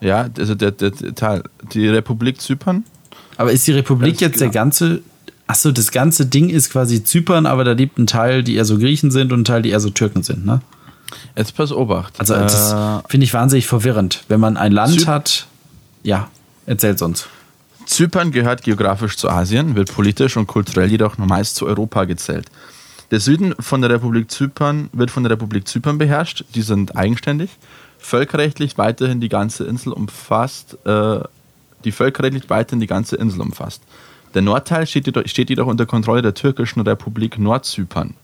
Ja, also der, der, der Teil. Die Republik Zypern. Aber ist die Republik Ganz jetzt der genau. ganze. Achso, das ganze Ding ist quasi Zypern, aber da lebt ein Teil, die eher so Griechen sind und ein Teil, die eher so Türken sind, ne? Jetzt pass Obacht. Also, das äh, finde ich wahnsinnig verwirrend. Wenn man ein Land Zyp- hat. Ja, erzähl's uns. Zypern gehört geografisch zu Asien, wird politisch und kulturell jedoch nur meist zu Europa gezählt. Der Süden von der Republik Zypern wird von der Republik Zypern beherrscht. Die sind eigenständig. Völkerrechtlich weiterhin die ganze Insel umfasst, äh, die völkerrechtlich weiterhin die ganze Insel umfasst. Der Nordteil steht jedoch, steht jedoch unter Kontrolle der türkischen Republik Nordzypern,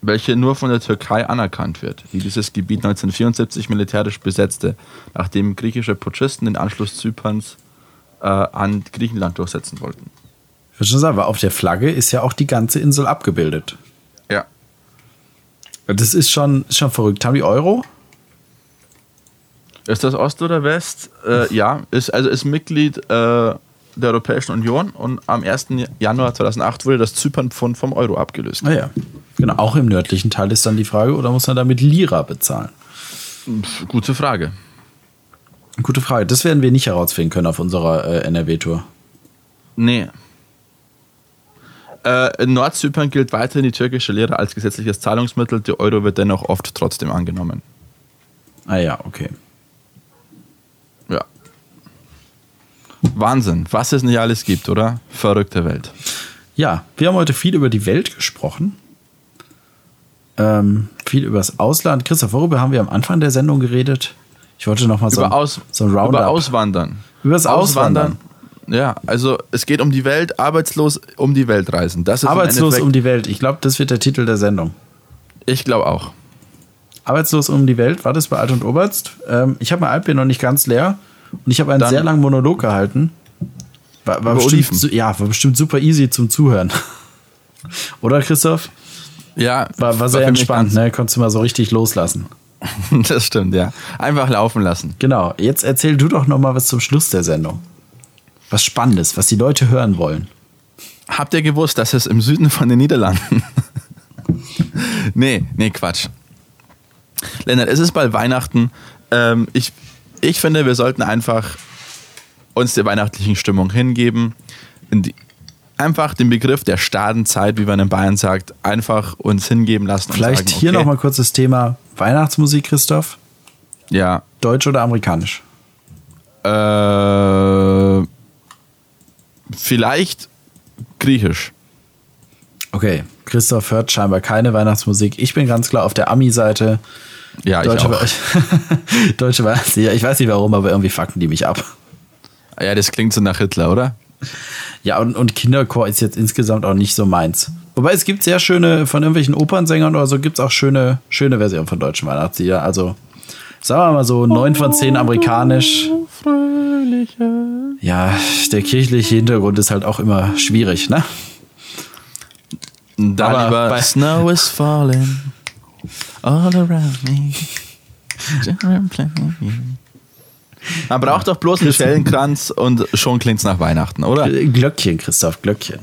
welche nur von der Türkei anerkannt wird, die dieses Gebiet 1974 militärisch besetzte, nachdem griechische Putschisten den Anschluss Zyperns äh, an Griechenland durchsetzen wollten. Ich würde schon sagen, weil auf der Flagge ist ja auch die ganze Insel abgebildet. Ja. Das ist schon, ist schon verrückt. Haben die Euro? Ist das Ost oder West? Äh, ja, ist, also ist Mitglied äh, der Europäischen Union und am 1. Januar 2008 wurde das Zypernpfund vom Euro abgelöst. Ah ja. Genau, auch im nördlichen Teil ist dann die Frage, oder muss man damit Lira bezahlen? Pff, Gute Frage. Gute Frage. Das werden wir nicht herausfinden können auf unserer äh, NRW-Tour. Nee. Äh, in Nordzypern gilt weiterhin die türkische Lira als gesetzliches Zahlungsmittel. Der Euro wird dennoch oft trotzdem angenommen. Ah ja, okay. Wahnsinn, was es nicht alles gibt, oder? Verrückte Welt. Ja, wir haben heute viel über die Welt gesprochen. Ähm, viel über das Ausland. Christoph, worüber haben wir am Anfang der Sendung geredet? Ich wollte noch mal so, über, Aus, so ein Roundup. über Auswandern. Über das Auswandern. Ja, also es geht um die Welt, arbeitslos um die Welt reisen. Das ist Arbeitslos um die Welt. Ich glaube, das wird der Titel der Sendung. Ich glaube auch. Arbeitslos um die Welt, war das bei Alt und Oberst? Ähm, ich habe mein Altbier noch nicht ganz leer und ich habe einen Dann- sehr langen Monolog gehalten. War, war bestimmt, Oliven. ja, war bestimmt super easy zum Zuhören. (laughs) Oder Christoph? Ja, War, war sehr entspannt, ne? Konntest du mal so richtig loslassen. (laughs) Das stimmt, ja. Einfach laufen lassen. Genau, jetzt erzähl du doch noch mal was zum Schluss der Sendung. Was Spannendes, was die Leute hören wollen. Habt ihr gewusst, dass es im Süden von den Niederlanden. (laughs) nee, nee, Quatsch. Lennart, es ist bald Weihnachten. Ähm, ich, ich finde, wir sollten einfach uns der weihnachtlichen Stimmung hingeben. In die, einfach den Begriff der Stadenzeit, wie man in Bayern sagt, einfach uns hingeben lassen. Vielleicht und sagen, hier okay, noch mal kurz das Thema Weihnachtsmusik, Christoph. Ja. Deutsch oder amerikanisch? Äh, vielleicht griechisch. Okay, Christoph hört scheinbar keine Weihnachtsmusik. Ich bin ganz klar auf der Ami-Seite. Ja, ich Deutsche, auch. (laughs) Deutsche Weihnachtslieder. (laughs) Ja, ich weiß nicht warum, aber irgendwie fucken die mich ab. Ja, das klingt so nach Hitler, oder? Ja, und, und Kinderchor ist jetzt insgesamt auch nicht so meins. Wobei es gibt sehr schöne, von irgendwelchen Opernsängern oder so, gibt es auch schöne, schöne Versionen von deutschen Weihnachtslieder. Also, sagen wir mal so, 9 von 10 amerikanisch. Ja, der kirchliche Hintergrund ist halt auch immer schwierig, ne? Da Aber lieber bei- Snow is falling all around me. Man braucht doch bloß einen Schellenkranz und schon klingt's nach Weihnachten, oder? Glöckchen, Christoph, Glöckchen.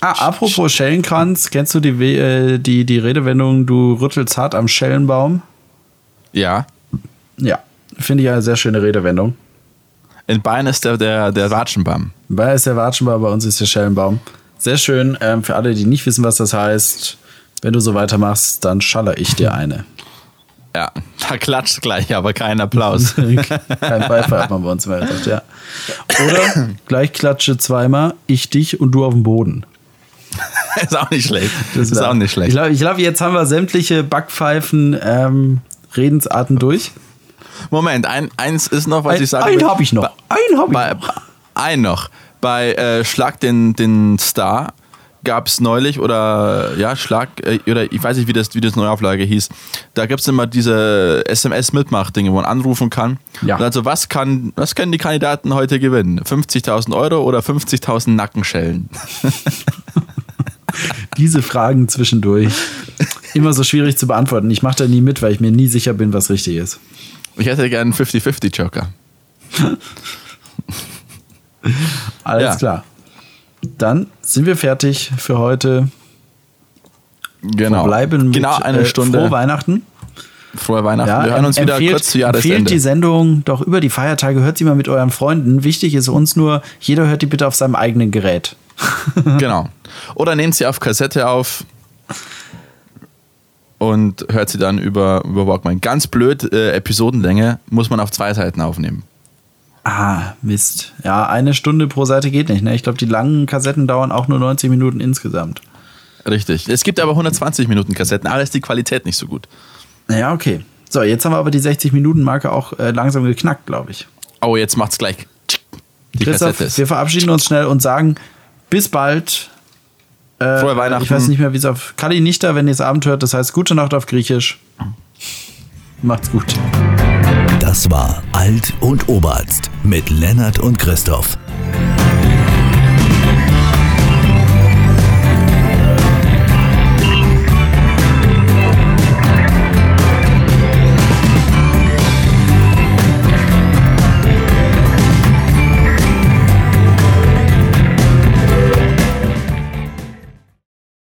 Ah, apropos Schellenkranz, kennst du die, äh, die, die Redewendung, du rüttelst hart am Schellenbaum? Ja. Ja, finde ich eine sehr schöne Redewendung. In Bayern ist der, der, der Watschenbaum. Bei ist der Watschenbaum, bei uns ist der Schellenbaum. Sehr schön. Ähm, für alle, die nicht wissen, was das heißt, wenn du so weitermachst, dann schaller ich dir eine. Ja, (laughs) da klatscht gleich, aber kein Applaus. (laughs) Kein Beifall hat man bei uns immer gesagt, ja. Oder gleich klatsche zweimal, ich dich und du auf dem Boden. (laughs) ist auch nicht schlecht. Das ist auch nicht Ich schlecht. glaube, ich glaub, jetzt haben wir sämtliche Backpfeifen, ähm, Redensarten durch. Moment, ein, eins ist noch, was Ein, ich sagen einen habe ich noch. Einen habe ich noch. ein noch. Bei äh, Schlag den, den Star gab es neulich oder ja, Schlag, äh, oder ich weiß nicht, wie das, wie das Neuauflage hieß. Da gibt es immer diese SMS-Mitmach-Dinge, wo man anrufen kann. Ja. Und also, was, kann, was können die Kandidaten heute gewinnen? 50.000 Euro oder 50.000 Nackenschellen? (laughs) Diese Fragen zwischendurch. Immer so schwierig zu beantworten. Ich mache da nie mit, weil ich mir nie sicher bin, was richtig ist. Ich hätte gerne einen 50-50-Joker. Alles Ja. klar. Dann sind wir fertig für heute. Genau. Bleiben mit genau eine äh, Stunde. Frohe Weihnachten. Frohe Weihnachten. Ja, Wir hören uns wieder empfehlt, kurz zu empfehlt Jahresende. die Sendung doch über die Feiertage. Hört sie mal mit euren Freunden. Wichtig ist uns nur, jeder hört die bitte auf seinem eigenen Gerät. (laughs) Genau. Oder nehmt sie auf Kassette auf und hört sie dann über, über Walkman. Ganz blöd, äh, Episodenlänge muss man auf zwei Seiten aufnehmen. Ah, Mist. Ja, eine Stunde pro Seite geht nicht. Ne? Ich glaube, die langen Kassetten dauern auch nur 90 Minuten insgesamt. Richtig. Es gibt aber 120 Minuten Kassetten, aber ist die Qualität nicht so gut. Ja, okay. So, jetzt haben wir aber die 60-Minuten-Marke auch äh, langsam geknackt, glaube ich. Oh, jetzt macht's gleich. Die Christoph, Kassette ist. wir verabschieden uns schnell und sagen bis bald. Äh, Frohe Weihnachten. Ich weiß nicht mehr, wie es auf Kali nicht da, wenn ihr es Abend hört. Das heißt, gute Nacht auf Griechisch. Macht's gut. Das war Alt und Oberarzt mit Lennart und Christoph.